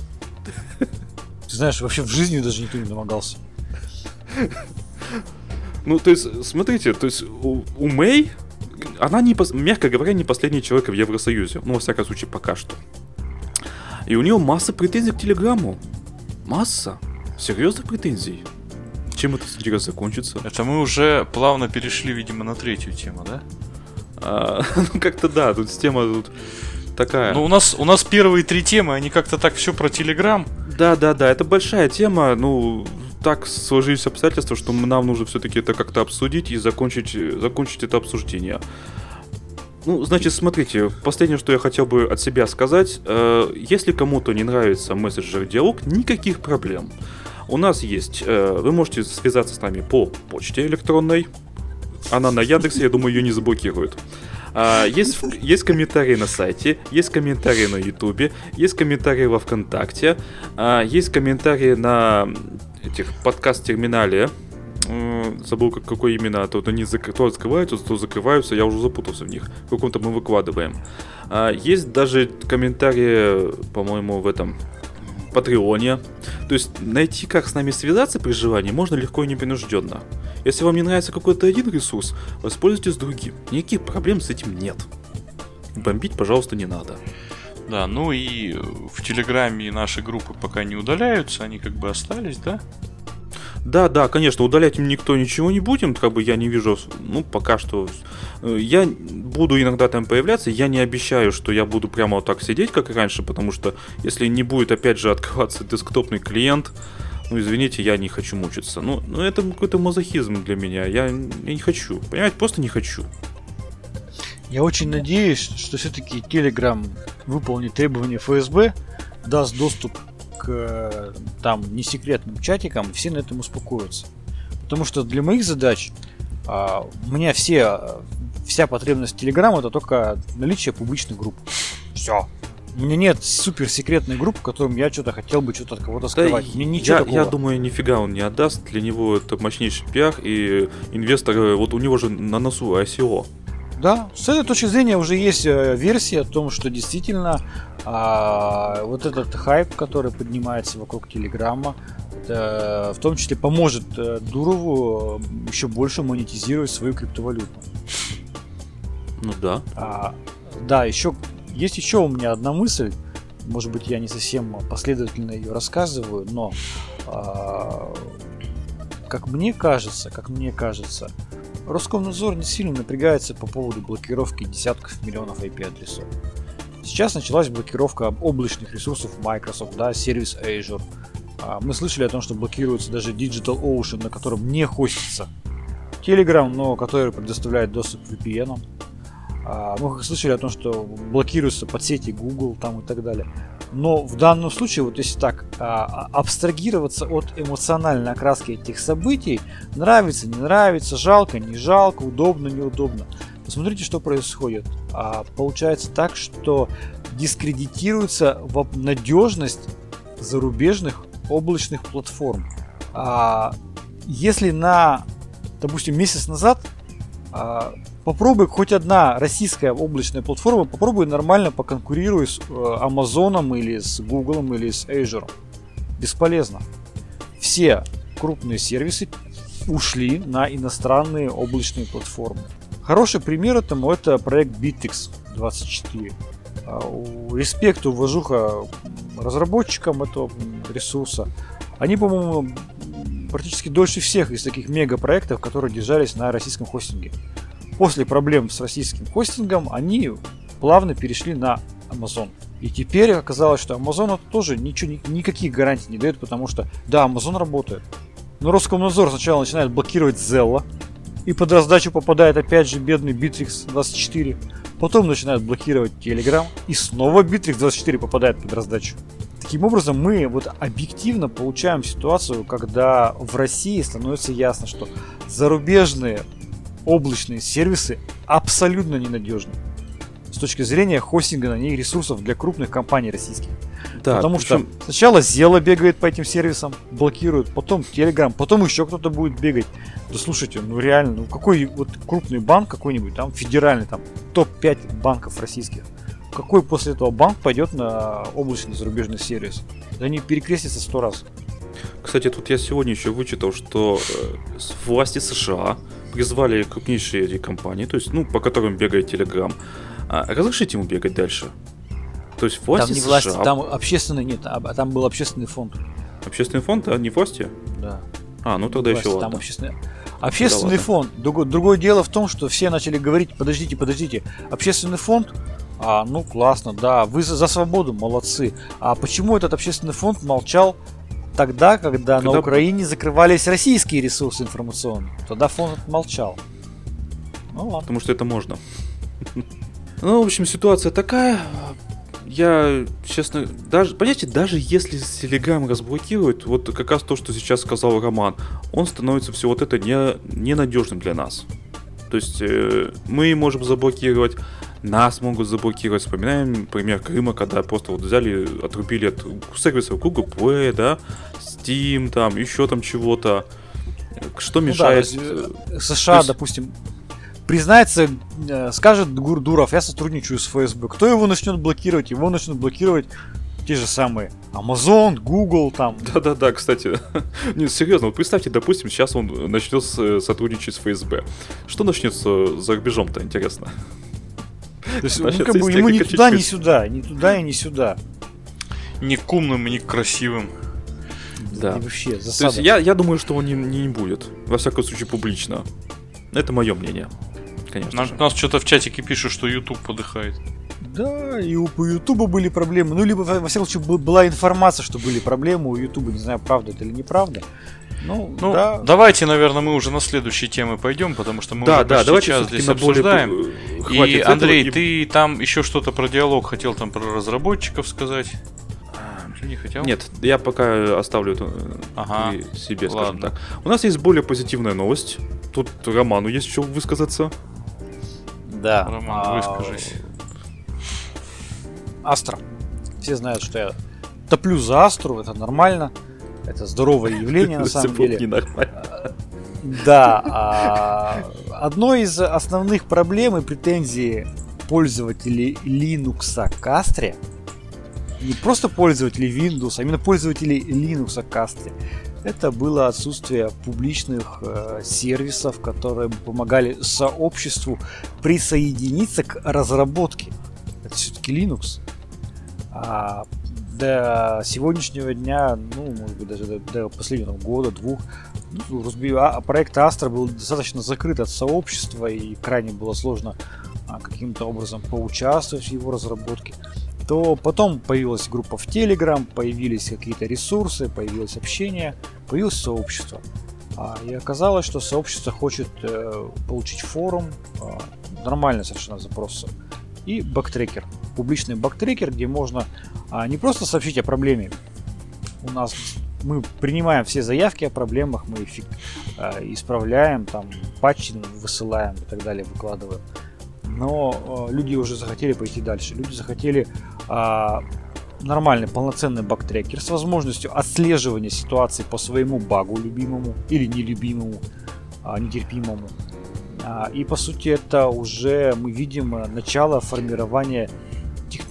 Ты знаешь, вообще в жизни даже никто не домогался. Ну, то есть, смотрите, то есть у, у Мэй, она, не, мягко говоря, не последний человек в Евросоюзе. Ну, во всяком случае, пока что. И у нее масса претензий к Телеграмму. Масса. Серьезных претензий. Чем это сейчас закончится? Это мы уже плавно перешли, видимо, на третью тему, да? А, ну, как-то да, тут тема тут такая. Ну, у нас, у нас первые три темы, они как-то так все про Телеграм. Да, да, да, это большая тема. Ну, так сложились обстоятельства, что нам нужно все-таки это как-то обсудить и закончить, закончить это обсуждение. Ну, значит, смотрите, последнее, что я хотел бы от себя сказать, э, если кому-то не нравится мессенджер диалог, никаких проблем. У нас есть, э, вы можете связаться с нами по почте электронной. Она на Яндексе, я думаю, ее не заблокируют. А, есть, есть комментарии на сайте, есть комментарии на Ютубе, есть комментарии во ВКонтакте, а, есть комментарии на этих подкаст-терминале. Забыл, как- какой именно, то они зак- то открываются, то закрываются, я уже запутался в них. В каком-то мы выкладываем. А, Есть даже комментарии, по-моему, в этом Патреоне. То есть найти, как с нами связаться при желании, можно легко и непринужденно. Если вам не нравится какой-то один ресурс, воспользуйтесь другим. Никаких проблем с этим нет. Бомбить, пожалуйста, не надо. Да, ну и в Телеграме наши группы пока не удаляются, они как бы остались, да? Да, да, конечно, удалять им никто ничего не будем, как бы я не вижу, ну, пока что. э, Я буду иногда там появляться, я не обещаю, что я буду прямо вот так сидеть, как и раньше, потому что если не будет, опять же, открываться десктопный клиент, ну, извините, я не хочу мучиться. Ну, ну это какой-то мазохизм для меня, я, я не хочу, понимаете, просто не хочу. Я очень надеюсь, что все-таки Telegram выполнит требования ФСБ, даст доступ к э, там несекретным чатикам, и все на этом успокоятся. Потому что для моих задач а, у меня все, а, вся потребность Telegram это только наличие публичных групп. Все. У меня нет суперсекретной группы, в котором я что-то хотел бы что-то от кого-то Да скрывать. Мне ничего я, такого. я думаю, нифига он не отдаст. Для него это мощнейший пиар, и инвесторы, вот у него же на носу ICO. Да, с этой точки зрения уже есть э, версия о том, что действительно а, вот этот хайп, который поднимается вокруг Телеграма, это, в том числе поможет э, Дурову э, еще больше монетизировать свою криптовалюту. Ну да. А, да, еще есть еще у меня одна мысль. Может быть, я не совсем последовательно ее рассказываю, но а, как мне кажется, как мне кажется, Роскомнадзор не сильно напрягается по поводу блокировки десятков миллионов IP-адресов. Сейчас началась блокировка облачных ресурсов Microsoft, да, сервис Azure. А, Мы слышали о том, что блокируется даже Digital Ocean, на котором не хостится Telegram, но который предоставляет доступ к VPN. А, Мы слышали о том, что блокируются подсети Google там и так далее. Но в данном случае, вот если так, а, а, абстрагироваться от эмоциональной окраски этих событий, нравится, не нравится, жалко, не жалко, удобно, неудобно. Посмотрите, что происходит. А, Получается так, что дискредитируется надежность зарубежных облачных платформ. Если на, допустим, месяц назад попробуй хоть одна российская облачная платформа, попробуй нормально поконкурируй с э, Amazon или с Google или с Azure. Бесполезно. Все крупные сервисы ушли на иностранные облачные платформы. Хороший пример этому это проект Bittrex 24. А, Респект, уважуха разработчикам этого ресурса. Они, по-моему, практически дольше всех из таких мегапроектов, которые держались на российском хостинге. После проблем с российским хостингом они плавно перешли на Amazon. И теперь оказалось, что Amazon это тоже ничего, ни- никаких гарантий не дает, потому что, да, Amazon работает. Но Роскомнадзор сначала начинает блокировать Zella, и под раздачу попадает опять же бедный Bittrex 24. Потом начинают блокировать Telegram, и снова Bittrex 24 попадает под раздачу. Таким образом, мы вот объективно получаем ситуацию, когда в России становится ясно, что зарубежные облачные сервисы абсолютно ненадежны с точки зрения хостинга на них ресурсов для крупных компаний российских. Да, Потому причем- что сначала Зела бегает по этим сервисам, блокирует, потом Telegram, потом еще кто-то будет бегать. Да слушайте, ну реально, ну какой вот крупный банк какой-нибудь, там федеральный, там топ-5 банков российских, какой после этого банк пойдет на облачный зарубежный сервис? Да они перекрестятся сто раз. Кстати, тут я сегодня еще вычитал, что э, власти США призвали крупнейшие эти компании, то есть, ну, по которым бегает Telegram, а, разрешить ему бегать дальше. То есть власти там не США, власти, там общественный нет, а а там был общественный фонд. общественный фонд, а не власти? Да. А, ну тогда Власти, еще там ладно. общественный, общественный ладно. фонд. Другое, другое дело в том, что все начали говорить, подождите, подождите, общественный фонд, а, ну классно, да, вы за, за свободу, молодцы. А почему этот общественный фонд молчал тогда, когда, на Когда- Украине закрывались российские ресурсы информационные? Тогда фонд молчал. Ну ладно. Потому что это можно. Ну, в общем, ситуация такая. я, честно, даже, понимаете, даже если Telegram разблокируют, вот как раз то, что сейчас сказал Роман, он становится все вот это не, ненадежным для нас. То есть э, мы можем заблокировать, нас могут заблокировать. Вспоминаем пример Крыма, когда просто вот взяли, отрубили от сервисов Google Play, да, Steam, там, еще там чего-то. Что мешает... Ну да, э, США, есть... допустим, признается, э, скажет Гурдуров, я сотрудничаю с ФСБ. Кто его начнет блокировать? Его начнут блокировать те же самые Amazon, Google там. Да-да-да, кстати. Не, серьезно, вот представьте, допустим, сейчас он начнет сотрудничать с ФСБ. Что начнется за рубежом-то, интересно? То есть, ну, как бы ему ни туда, ни сюда, ни туда и ни сюда. Ни к умным, ни к красивым. Да. И вообще, засада. То есть я, я думаю, что он не, не будет. Во всяком случае, публично. Это мое мнение. Конечно. Нам, нас что-то в чатике пишут, что YouTube подыхает. Да, и у, по Ютуба были проблемы. Ну, либо, во всяком случае, была информация, что были проблемы у Ютуба. Не знаю, правда это или неправда. Ну, ну да. давайте, наверное, мы уже на следующие темы пойдем, потому что мы да, уже да, давайте час здесь обсуждаем. Более... И, Андрей, этого, ты там еще что-то про диалог хотел там про разработчиков сказать? Ты не хотел? Нет, я пока оставлю это э, ага, себе, скажем ладно. так. У нас есть более позитивная новость. Тут Роману есть что высказаться. Да. Роман, а... выскажись. Астра. Все знают, что я топлю за Астру, это нормально. Это здоровое явление на самом деле. Да. А, одно из основных проблем и претензий пользователей Linux к Astra не просто пользователей Windows, а именно пользователей Linux к Astra это было отсутствие публичных э, сервисов, которые помогали сообществу присоединиться к разработке. Это все-таки Linux. А до сегодняшнего дня, ну, может быть, даже до, до последнего года, двух, ну, а, проект Astra был достаточно закрыт от сообщества, и крайне было сложно а, каким-то образом поучаствовать в его разработке. То потом появилась группа в Telegram, появились какие-то ресурсы, появилось общение, появилось сообщество. А, и оказалось, что сообщество хочет э, получить форум, нормальный совершенно запрос, и бактрекер, публичный бактрекер, где можно а, не просто сообщить о проблеме. У нас мы принимаем все заявки о проблемах, мы их э, исправляем, там патчи высылаем и так далее, выкладываем но э, люди уже захотели пойти дальше. Люди захотели э, нормальный, полноценный бактрекер с возможностью отслеживания ситуации по своему багу любимому или нелюбимому, нетерпимому. И по сути это уже мы видим начало формирования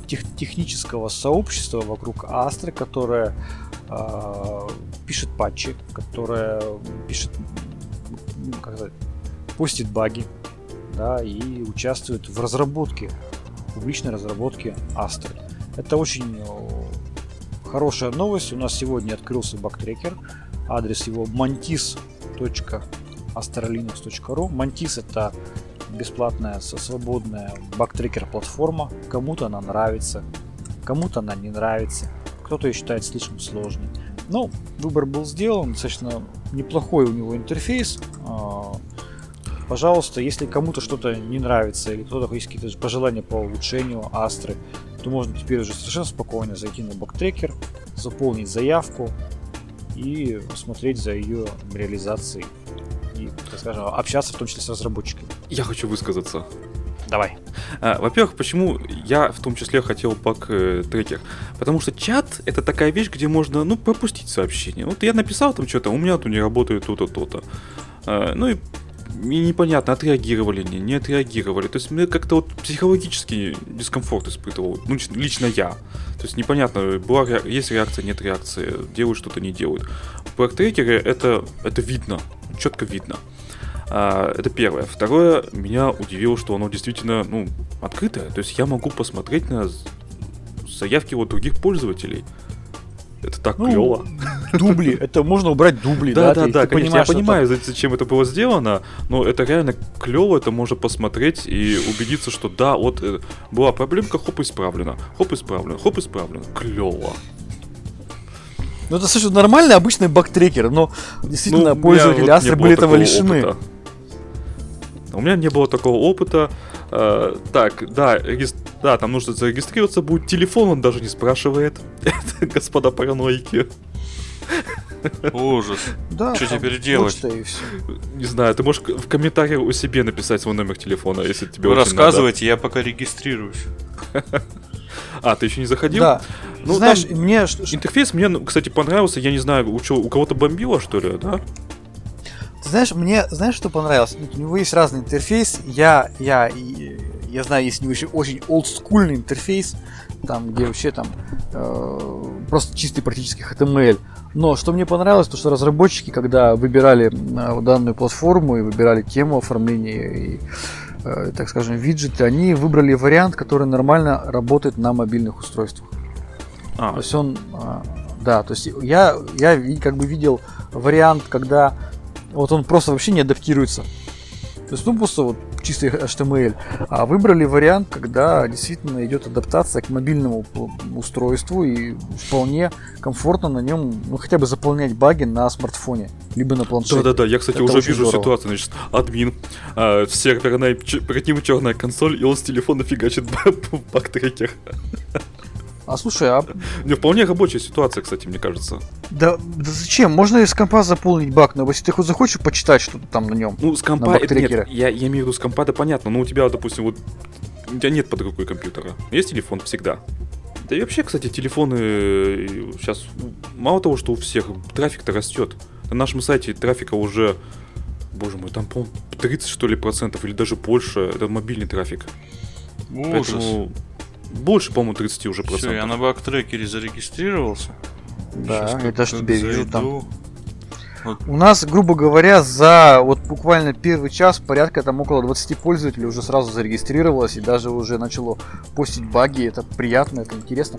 тех, тех, технического сообщества вокруг Астры, которое э, пишет патчи, которое пишет, как сказать, постит баги, да, и участвует в разработке, публичной разработке Астры. Это очень хорошая новость. У нас сегодня открылся бактрекер. Адрес его mantis.astrolinux.ru Mantis это бесплатная, свободная бактрекер платформа. Кому-то она нравится, кому-то она не нравится, кто-то ее считает слишком сложной. Но выбор был сделан, достаточно неплохой у него интерфейс. А, Пожалуйста, если кому-то что-то не нравится или кто-то есть какие-то пожелания по улучшению Астры, то можно теперь уже совершенно спокойно зайти на бактрекер, заполнить заявку и смотреть за ее реализацией и, так скажем, общаться в том числе с разработчиками. Я хочу высказаться. Давай. А, во-первых, почему я в том числе хотел бак-трекер? Потому что чат это такая вещь, где можно, ну, пропустить сообщение. Вот я написал там что-то, у меня тут не работает то-то, то-то. А, ну и и непонятно, отреагировали они, не отреагировали. То есть мне как-то вот психологический дискомфорт испытывал, ну, лично я. То есть непонятно, была, есть реакция, нет реакции, делают что-то, не делают. В проект-трекере это, это видно, четко видно. А, это первое. Второе, меня удивило, что оно действительно, ну, открытое. То есть я могу посмотреть на заявки вот других пользователей. Это так ну, клево. Дубли, это можно убрать дубли, да? Да, да, да, конечно, я понимаю, зачем это было сделано, но это реально клево, это можно посмотреть и убедиться, что да, вот э, была проблемка, хоп, исправлена, хоп, исправлена, хоп, исправлена. Клево. Ну, это, слушай, нормальный обычный бактрекер, но действительно ну, пользователи Астры были этого лишены. У меня не было такого опыта. Uh, так, да, регистр Да, там нужно зарегистрироваться будет. Телефон он даже не спрашивает. Это, господа параноики. Ужас. Да, Что теперь делать? Не знаю, ты можешь в комментариях у себе написать свой номер телефона, если тебе Вы рассказывайте, я пока регистрируюсь. надо. А, ты еще не заходил? Да. Ну, Знаешь, там мне Интерфейс мне, ну, кстати, понравился. Я не знаю, у, чё- у кого-то бомбило, что ли, да? Ты знаешь, мне, знаешь, что понравилось? У него есть разный интерфейс. Я, я, я знаю, есть у него еще очень олдскульный интерфейс, там, где вообще там э, просто чистый практически HTML. Но что мне понравилось, то что разработчики, когда выбирали э, данную платформу и выбирали тему оформления и, э, так скажем, виджеты, они выбрали вариант, который нормально работает на мобильных устройствах. А, То есть он, а, да, то есть я, я как бы видел вариант, когда вот он просто вообще не адаптируется. То есть, ну, просто вот чистый HTML. А выбрали вариант, когда действительно идет адаптация к мобильному устройству и вполне комфортно на нем, ну, хотя бы заполнять баги на смартфоне, либо на планшете. Да-да-да, я, кстати, Это уже вижу здорово. ситуацию. Значит, админ, а, серверная, ч- перед ним черная консоль, и он с телефона фигачит бактрекер. А слушай, а Не, вполне рабочая ситуация, кстати, мне кажется. да, да зачем? Можно из компа заполнить баг, но если ты хоть захочешь почитать что-то там на нем. Ну, с компа, это нет, я, я имею в виду с компа, да понятно, но у тебя, допустим, вот, у тебя нет под рукой компьютера. Есть телефон всегда. Да и вообще, кстати, телефоны сейчас мало того, что у всех трафик-то растет. На нашем сайте трафика уже, боже мой, там, по-моему, 30 что ли процентов или даже больше, это мобильный трафик. Ужас. Поэтому больше, по-моему, 30 уже Все, процентов. я на бактрекере зарегистрировался. Да, Щас я даже тебя вижу там. зайду. У нас, грубо говоря, за вот буквально первый час порядка там около 20 пользователей уже сразу зарегистрировалось и даже уже начало постить баги. Это приятно, это интересно.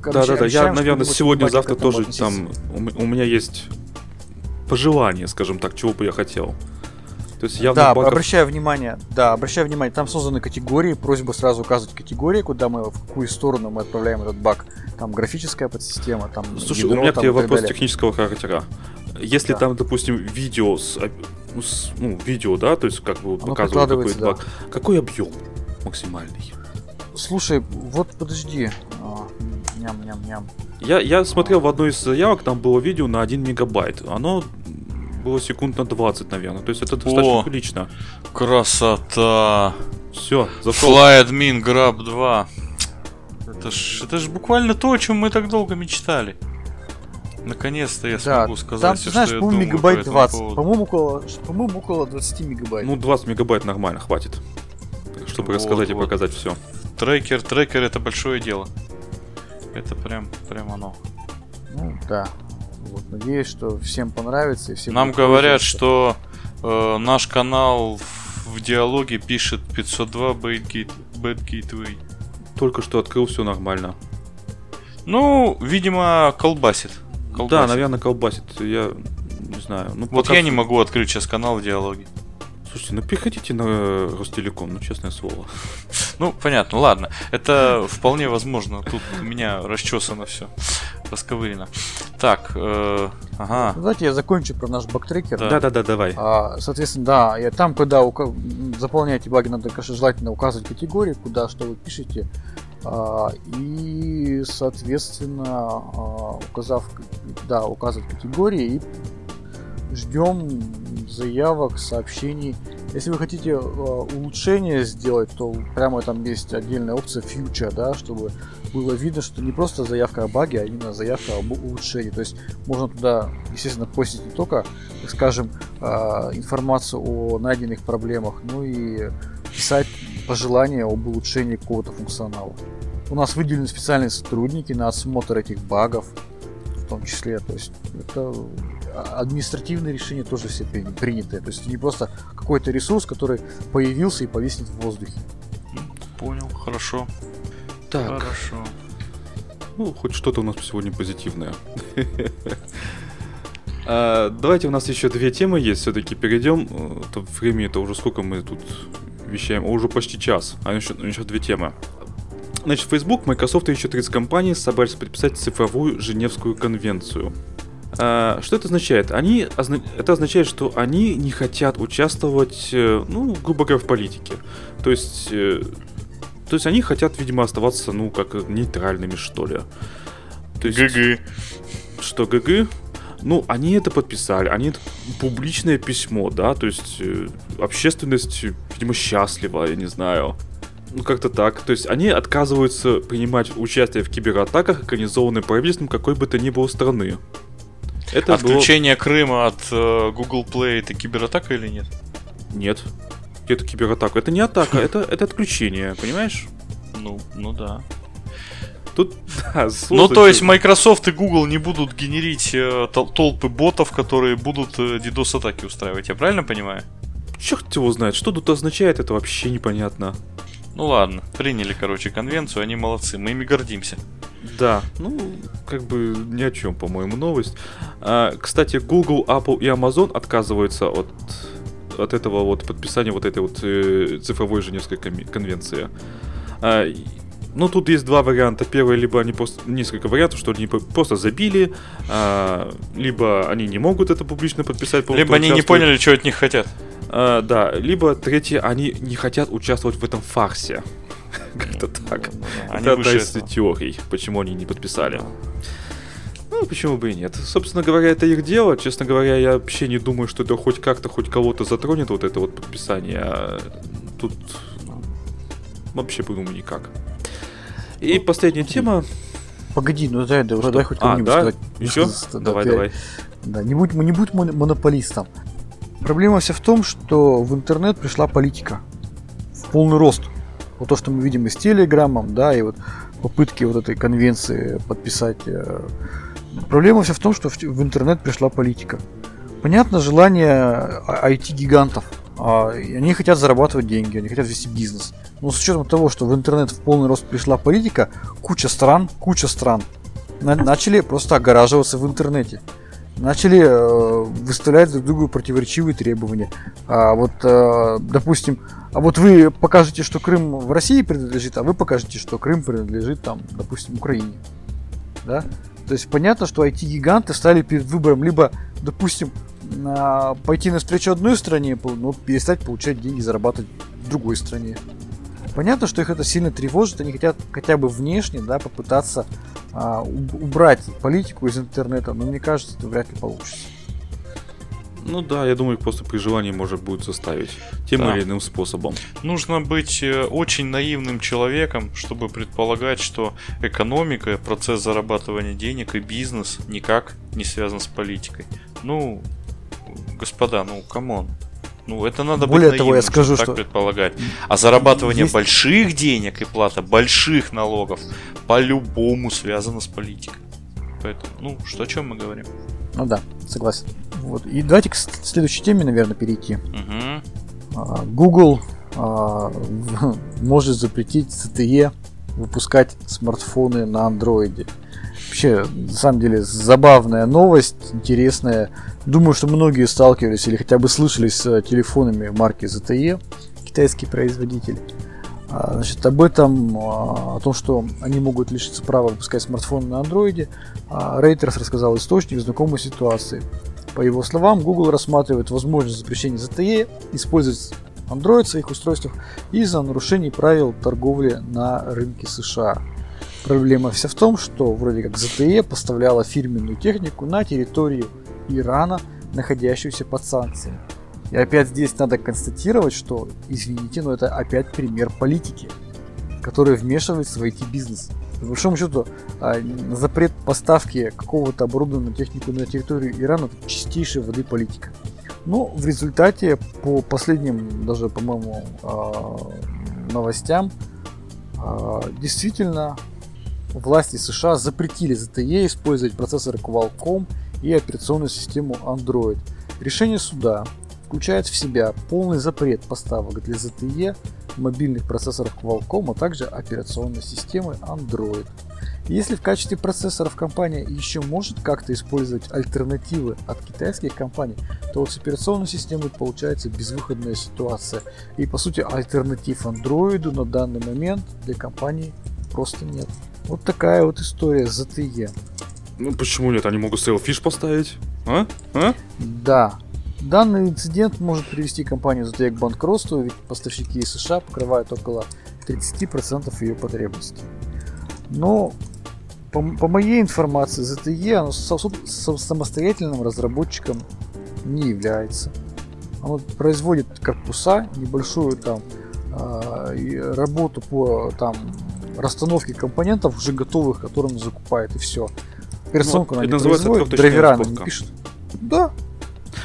Короче, Да-да-да, я, обещаем, что наверное, сегодня-завтра тоже там, у, у меня есть пожелание, скажем так, чего бы я хотел. То есть явно да, багов- обращаю внимание, да, обращаю внимание, там созданы категории, просьба сразу указывать категории, куда мы, в какую сторону мы отправляем этот баг. Там графическая подсистема, там Слушай, ядро, у меня к тебе вопрос далее. технического характера. Если Да. там, допустим, видео с, ну, с- ну, видео, да, то есть как бы Оно показывают какой прикладывается, баг, какой объем максимальный? Слушай, вот подожди. А, Ням-ням-ням. Я, я смотрел в одной из заявок, там было видео на 1 мегабайт. Оно было секунд на 20, наверное. То есть это достаточно О. прилично. Красота. Все, зашел. Fly Admin Grab 2. Это ж, это ж буквально то, о чем мы так долго мечтали. Наконец-то я Да, смогу сказать там, все, знаешь, что я по-моему, думаю по мегабайт этому 20. поводу. По-моему, около, по-моему, около 20 мегабайт. Ну, 20 мегабайт нормально, хватит. Чтобы Вот, рассказать и вот. показать все. Трекер, трекер это большое дело. Это прям, прям оно. Ну, да. Вот, надеюсь, что всем понравится и всем Нам говорят, что э, наш канал в диалоге пишет 502 Bad Gate- Bad Gateway. Только что открыл, все нормально. Ну, видимо, колбасит. Да, Колбасит. наверное, колбасит. Я не знаю. Ну, Вот пока я не могу открыть сейчас канал в диалоге. Слушайте, ну переходите на Ростелеком, ну честное слово. Ну, понятно, ладно. Это вполне возможно. Тут у меня расчесано все. Расковырено. Так, э, ага. Давайте я закончу про наш бактрекер. Да. Да-да-да, давай. А, соответственно, да, и там, когда ука- заполняете баги, надо, конечно, желательно указывать категории, куда что вы пишете. А, и, соответственно, а, указав, да, указывать категории и ждем заявок, сообщений. Если вы хотите а, улучшение сделать, то прямо там есть отдельная опция Future, да, чтобы было видно, что не просто заявка о баге, а именно заявка об улучшении. То есть можно туда, естественно, постить не только, так скажем, а, информацию о найденных проблемах, но и писать пожелания об улучшении какого-то функционала. У нас выделены специальные сотрудники на осмотр этих багов, в том числе. То есть это административные решения тоже все при- принятые. То есть не просто какой-то ресурс, который появился и повиснет в воздухе. Понял, хорошо. Так, Хорошо. ну хоть что-то у нас сегодня позитивное. А, Давайте у нас еще две темы есть, все-таки перейдем. Э, то Времени это уже сколько мы тут вещаем? О, Уже почти час, а еще, еще две темы. Значит, Facebook, Microsoft и еще 30 компаний собрались подписать цифровую Женевскую конвенцию. А, Что это означает? Они, это означает, что они не хотят участвовать, э, ну, грубо говоря, в политике. То есть, э, То есть они хотят, видимо, оставаться, ну, как нейтральными, что ли. То есть, ГГ. что ГГ, ну, они это подписали, они это публичное письмо, да, то есть э, общественность, видимо, счастлива, я не знаю. Ну, как-то так. То есть они отказываются принимать участие в кибератаках, организованных правительством какой бы то ни было страны. Это было- Отключение Крыма от э, Google Play это кибератака или нет? Нет. Это кибератака. Это не атака, это, это отключение, понимаешь? Ну, ну да. Тут, да, Ну, то есть Microsoft и Google не будут генерить э, тол- толпы ботов, которые будут э, DDoS-атаки устраивать, я правильно понимаю? Черт его знает, что тут означает, это вообще непонятно. Ну ладно, приняли, короче, конвенцию, они молодцы, мы ими гордимся. Да, ну, как бы ни о чем, по-моему, новость. А, кстати, Google, Apple и Amazon отказываются от, от этого вот подписания вот этой вот э, цифровой Женевской конвенции. А, ну, тут есть два варианта. Первый, либо они просто... Несколько вариантов, что они просто забили, а, либо они не могут это публично подписать. Либо они не поняли, что от них хотят. А, да, либо третье, они не хотят участвовать в этом фарсе. Как-то так. Они Это одна из этого. теорий, почему они не подписали. Ну, почему бы и нет. Собственно говоря, это их дело. Честно говоря, я вообще не думаю, что это хоть как-то, хоть кого-то затронет, вот это вот подписание. А Тут вообще, по-моему, никак. И последняя тема. Погоди, ну дай, дай, дай хоть А, кому-нибудь да? сказать. Еще? да, Давай, ты- давай. Да, не будь, не будь мон- монополистом. Проблема вся в том, что в интернет пришла политика в полный рост. Вот то, что мы видим и с Телеграмом, да, и вот попытки вот этой конвенции подписать. э, Проблема вся в том, что в, интернет пришла политика. Понятно желание IT-гигантов. А, и они хотят зарабатывать деньги, они хотят вести бизнес. Но с учетом того, что в интернет в полный рост пришла политика, куча стран, куча стран на- начали просто огораживаться в интернете начали э, выставлять друг другу противоречивые требования. А вот, э, допустим, а вот вы покажете, что Крым в России принадлежит, а вы покажете, что Крым принадлежит, там, допустим, Украине. Да? То есть понятно, что IT-гиганты стали перед выбором либо, допустим, а, пойти навстречу одной стране, но перестать получать деньги, зарабатывать в другой стране. Понятно, что их это сильно тревожит, они хотят хотя бы внешне да, попытаться а, уб- убрать политику из интернета, но мне кажется, это вряд ли получится. Ну да, я думаю, просто при желании можно будет заставить. Тем Да. или иным способом. Нужно быть э, очень наивным человеком, чтобы предполагать, что экономика, процесс зарабатывания денег и бизнес никак не связан с политикой. Ну, господа, ну, come on. Ну, это надо Более быть того, я наивным, скажу, чтобы что так предполагать. А зарабатывание есть- больших денег и плата больших налогов по-любому связано с политикой. Поэтому, ну, что о чем мы говорим? Ну да, согласен. Вот. И давайте к следующей теме, наверное, перейти. А, Google а, может запретить CTE выпускать смартфоны на андроиде. Вообще, на самом деле, забавная новость, интересная. Думаю, что многие сталкивались или хотя бы слышали с телефонами марки ZTE, китайский производитель. А, Значит, об этом, а, о том, что они могут лишиться права выпускать смартфоны на андроиде, а, Reuters рассказал источник знакомой ситуации. По его словам, Google рассматривает возможность запрещения ZTE использовать Android в своих устройствах из-за нарушений правил торговли на рынке США. Проблема вся в том, что вроде как ZTE поставляла фирменную технику на территорию Ирана, находящуюся под санкциями. И опять здесь надо констатировать, что, извините, но это опять пример политики, которая вмешивается в IT-бизнес. По большому счету, а, запрет поставки какого-то оборудования технику на территорию Ирана это чистейшая воды политика. Но в результате, по последним, даже, по-моему, а, новостям, а, действительно, власти США запретили ZTE использовать процессоры Qualcomm и операционную систему Android. Решение суда включает в себя полный запрет поставок для ZTE мобильных процессоров Qualcomm, а также операционной системы Android. Если в качестве процессоров компания еще может как-то использовать альтернативы от китайских компаний, то вот с операционной системой получается безвыходная ситуация. И по сути альтернатив Android на данный момент для компании просто нет. Вот такая вот история с ZTE. Ну почему нет? Они могут селфиш поставить. А? А? Да, данный инцидент может привести компанию ZTE к банкротству, ведь поставщики из США покрывают около 30% ее потребностей. Но по, по моей информации, ZTE оно со, со, самостоятельным разработчиком не является. Оно производит корпуса, небольшую там э, работу по там расстановке компонентов уже готовых, которые он закупает и все. Операционку ну, она не производит, драйвера не пишет. Да,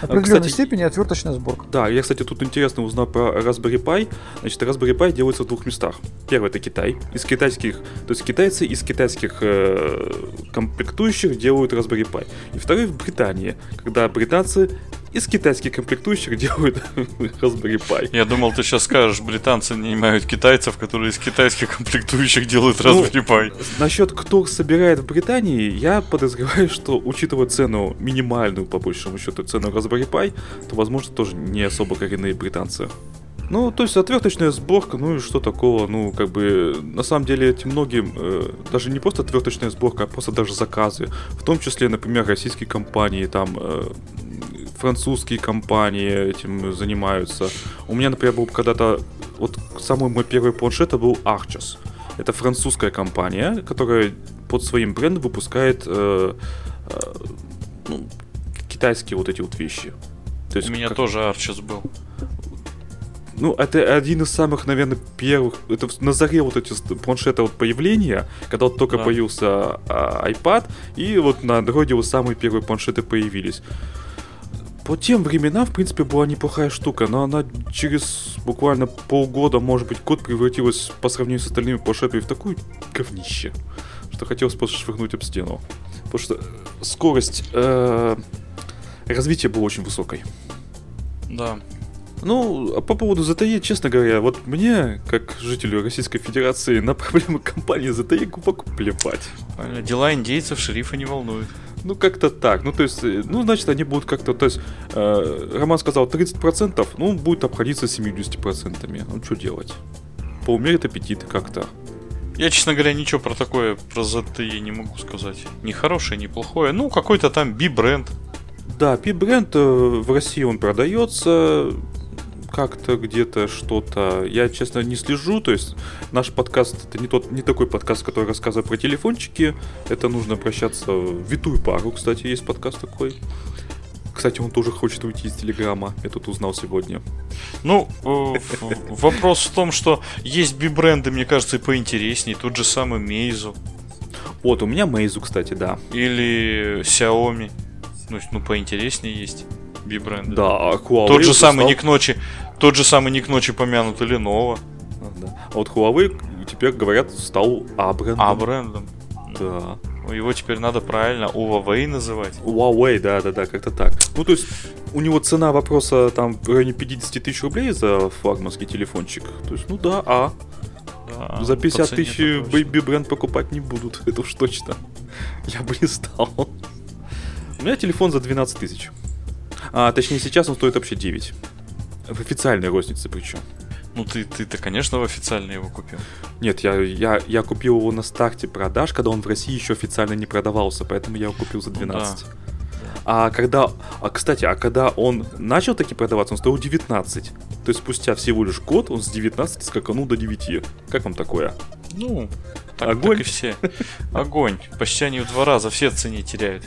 в определенной кстати, степени отверточная сборка. Да, я, кстати, тут интересно узнал про Raspberry Pi. Значит, Raspberry Pi делается в двух местах. Первый это Китай. Из китайских, то есть китайцы из китайских э, комплектующих делают Raspberry Pi. И второй в Британии, когда британцы из китайских комплектующих делают Raspberry Pi. Я думал, ты сейчас скажешь, британцы не нанимают китайцев, которые из китайских комплектующих делают ну, Raspberry Pi. Насчет кто собирает в Британии, я подозреваю, что учитывая цену минимальную, по большему счету, цену Raspberry Pi, то, возможно, тоже не особо коренные британцы. Ну, то есть отверточная сборка, ну и что такого, ну, как бы, на самом деле, эти многим, э, даже не просто отверточная сборка, а просто даже заказы, в том числе, например, российские компании, там, э, французские компании этим занимаются. У меня, например, был когда-то, вот самый мой первый планшет это был Arches. Это французская компания, которая под своим брендом выпускает э, э, ну, китайские вот эти вот вещи. То есть, У меня как... тоже Arches был. Ну, это один из самых, наверное, первых. Это на заре вот эти планшеты вот появления, когда вот только да. появился а, iPad, и вот на Android вот самые первые планшеты появились по тем временам, в принципе, была неплохая штука, но она через буквально полгода, может быть, год превратилась по сравнению с остальными планшетами в такую говнище, что хотелось просто швырнуть об стену. Потому что скорость э, развития была очень высокой. Да. Ну, а по поводу ZTE, честно говоря, вот мне, как жителю Российской Федерации, на проблемы компании ZTE глубоко плевать. Дела индейцев шерифа не волнуют. Ну, как-то так. Ну, то есть, э, ну, значит, они будут как-то, то есть, э, Роман сказал 30%, ну, он будет обходиться 70%. Ну, что делать? Поумерит аппетит как-то. Я, честно говоря, ничего про такое, про ZTE не могу сказать. Ни хорошее, ни плохое. Ну, какой-то там B-бренд. Да, B-бренд э, в России он продается как-то где-то что-то. Я, честно, не слежу. То есть наш подкаст это не тот, не такой подкаст, который рассказывает про телефончики. Это нужно обращаться в Витую пару, кстати, есть подкаст такой. Кстати, он тоже хочет уйти из Телеграма. Я тут узнал сегодня. Ну, э, вопрос в том, что есть би-бренды, мне кажется, и поинтереснее. Тот же самый Meizu. Вот, у меня Meizu, кстати, да. Или Xiaomi. Ну, ну поинтереснее есть би-бренды. Да, а Huawei Тот же самый ник ночи, тот же самый ник ночи помянутый Lenovo. А, да. а вот Huawei теперь говорят стал А-брендом. А-брендом. Да. Его теперь надо правильно Huawei называть. Huawei, да, да, да, как-то так. Ну, то есть, у него цена вопроса там в районе 50 тысяч рублей за флагманский телефончик. То есть, ну да, а. Да, за 50 тысяч Baby бренд покупать не будут, это уж точно. Я бы не стал. У меня телефон за 12 тысяч. А, точнее, сейчас он стоит вообще 9. В официальной рознице причем. Ну ты, ты-то, конечно, в официально его купил. Нет, я, я, я купил его на старте продаж, когда он в России еще официально не продавался, поэтому я его купил за 12. Ну, да. А когда, а кстати, а когда он начал таки продаваться, он стоил 19. То есть спустя всего лишь год он с 19 скаканул до 9. Как вам такое? Ну, так, Огонь. так и все. Огонь. Почти они в два раза все в цене теряют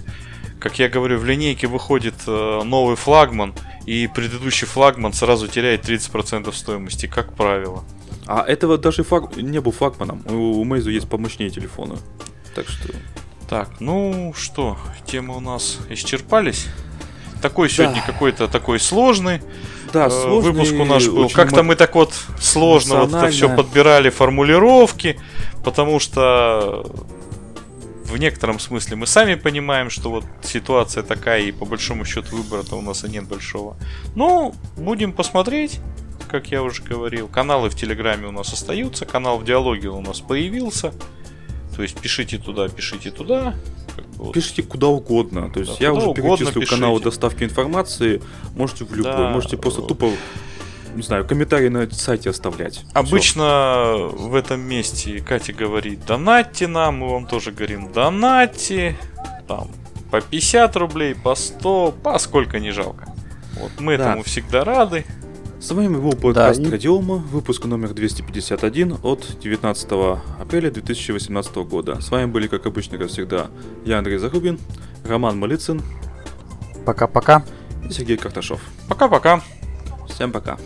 как я говорю, в линейке выходит э, новый флагман, и предыдущий флагман сразу теряет 30% стоимости, как правило. А этого даже флаг... не был флагманом. У, у Meizu есть помощнее телефоны. Так что... Так, ну что, темы у нас исчерпались. Такой сегодня да. какой-то такой сложный. Да, э, сложный, выпуск у нас был. Как-то мы так вот сложно вот это все подбирали формулировки, потому что в некотором смысле мы сами понимаем, что вот ситуация такая, и по большому счету выбора-то у нас и нет большого. Ну, будем посмотреть, как я уже говорил. Каналы в Телеграме у нас остаются, канал в Диалоге у нас появился. То есть пишите туда, пишите туда. Как бы вот. Пишите куда угодно. То есть да, я уже перечислил каналы доставки информации. Можете в любой, да, можете просто тупо не знаю, комментарии на сайте оставлять. Обычно Все. в этом месте Катя говорит донатьте нам, мы вам тоже говорим донатьте, там, по 50 рублей, по 100, по сколько не жалко. Вот мы да. этому всегда рады. С вами был подкаст да, и... Радиома, выпуск номер 251 от 19 апреля 2018 года. С вами были, как обычно, как всегда, я Андрей Зарубин, Роман Малицын. Пока-пока. И Сергей Карташов. Пока-пока. Всем пока.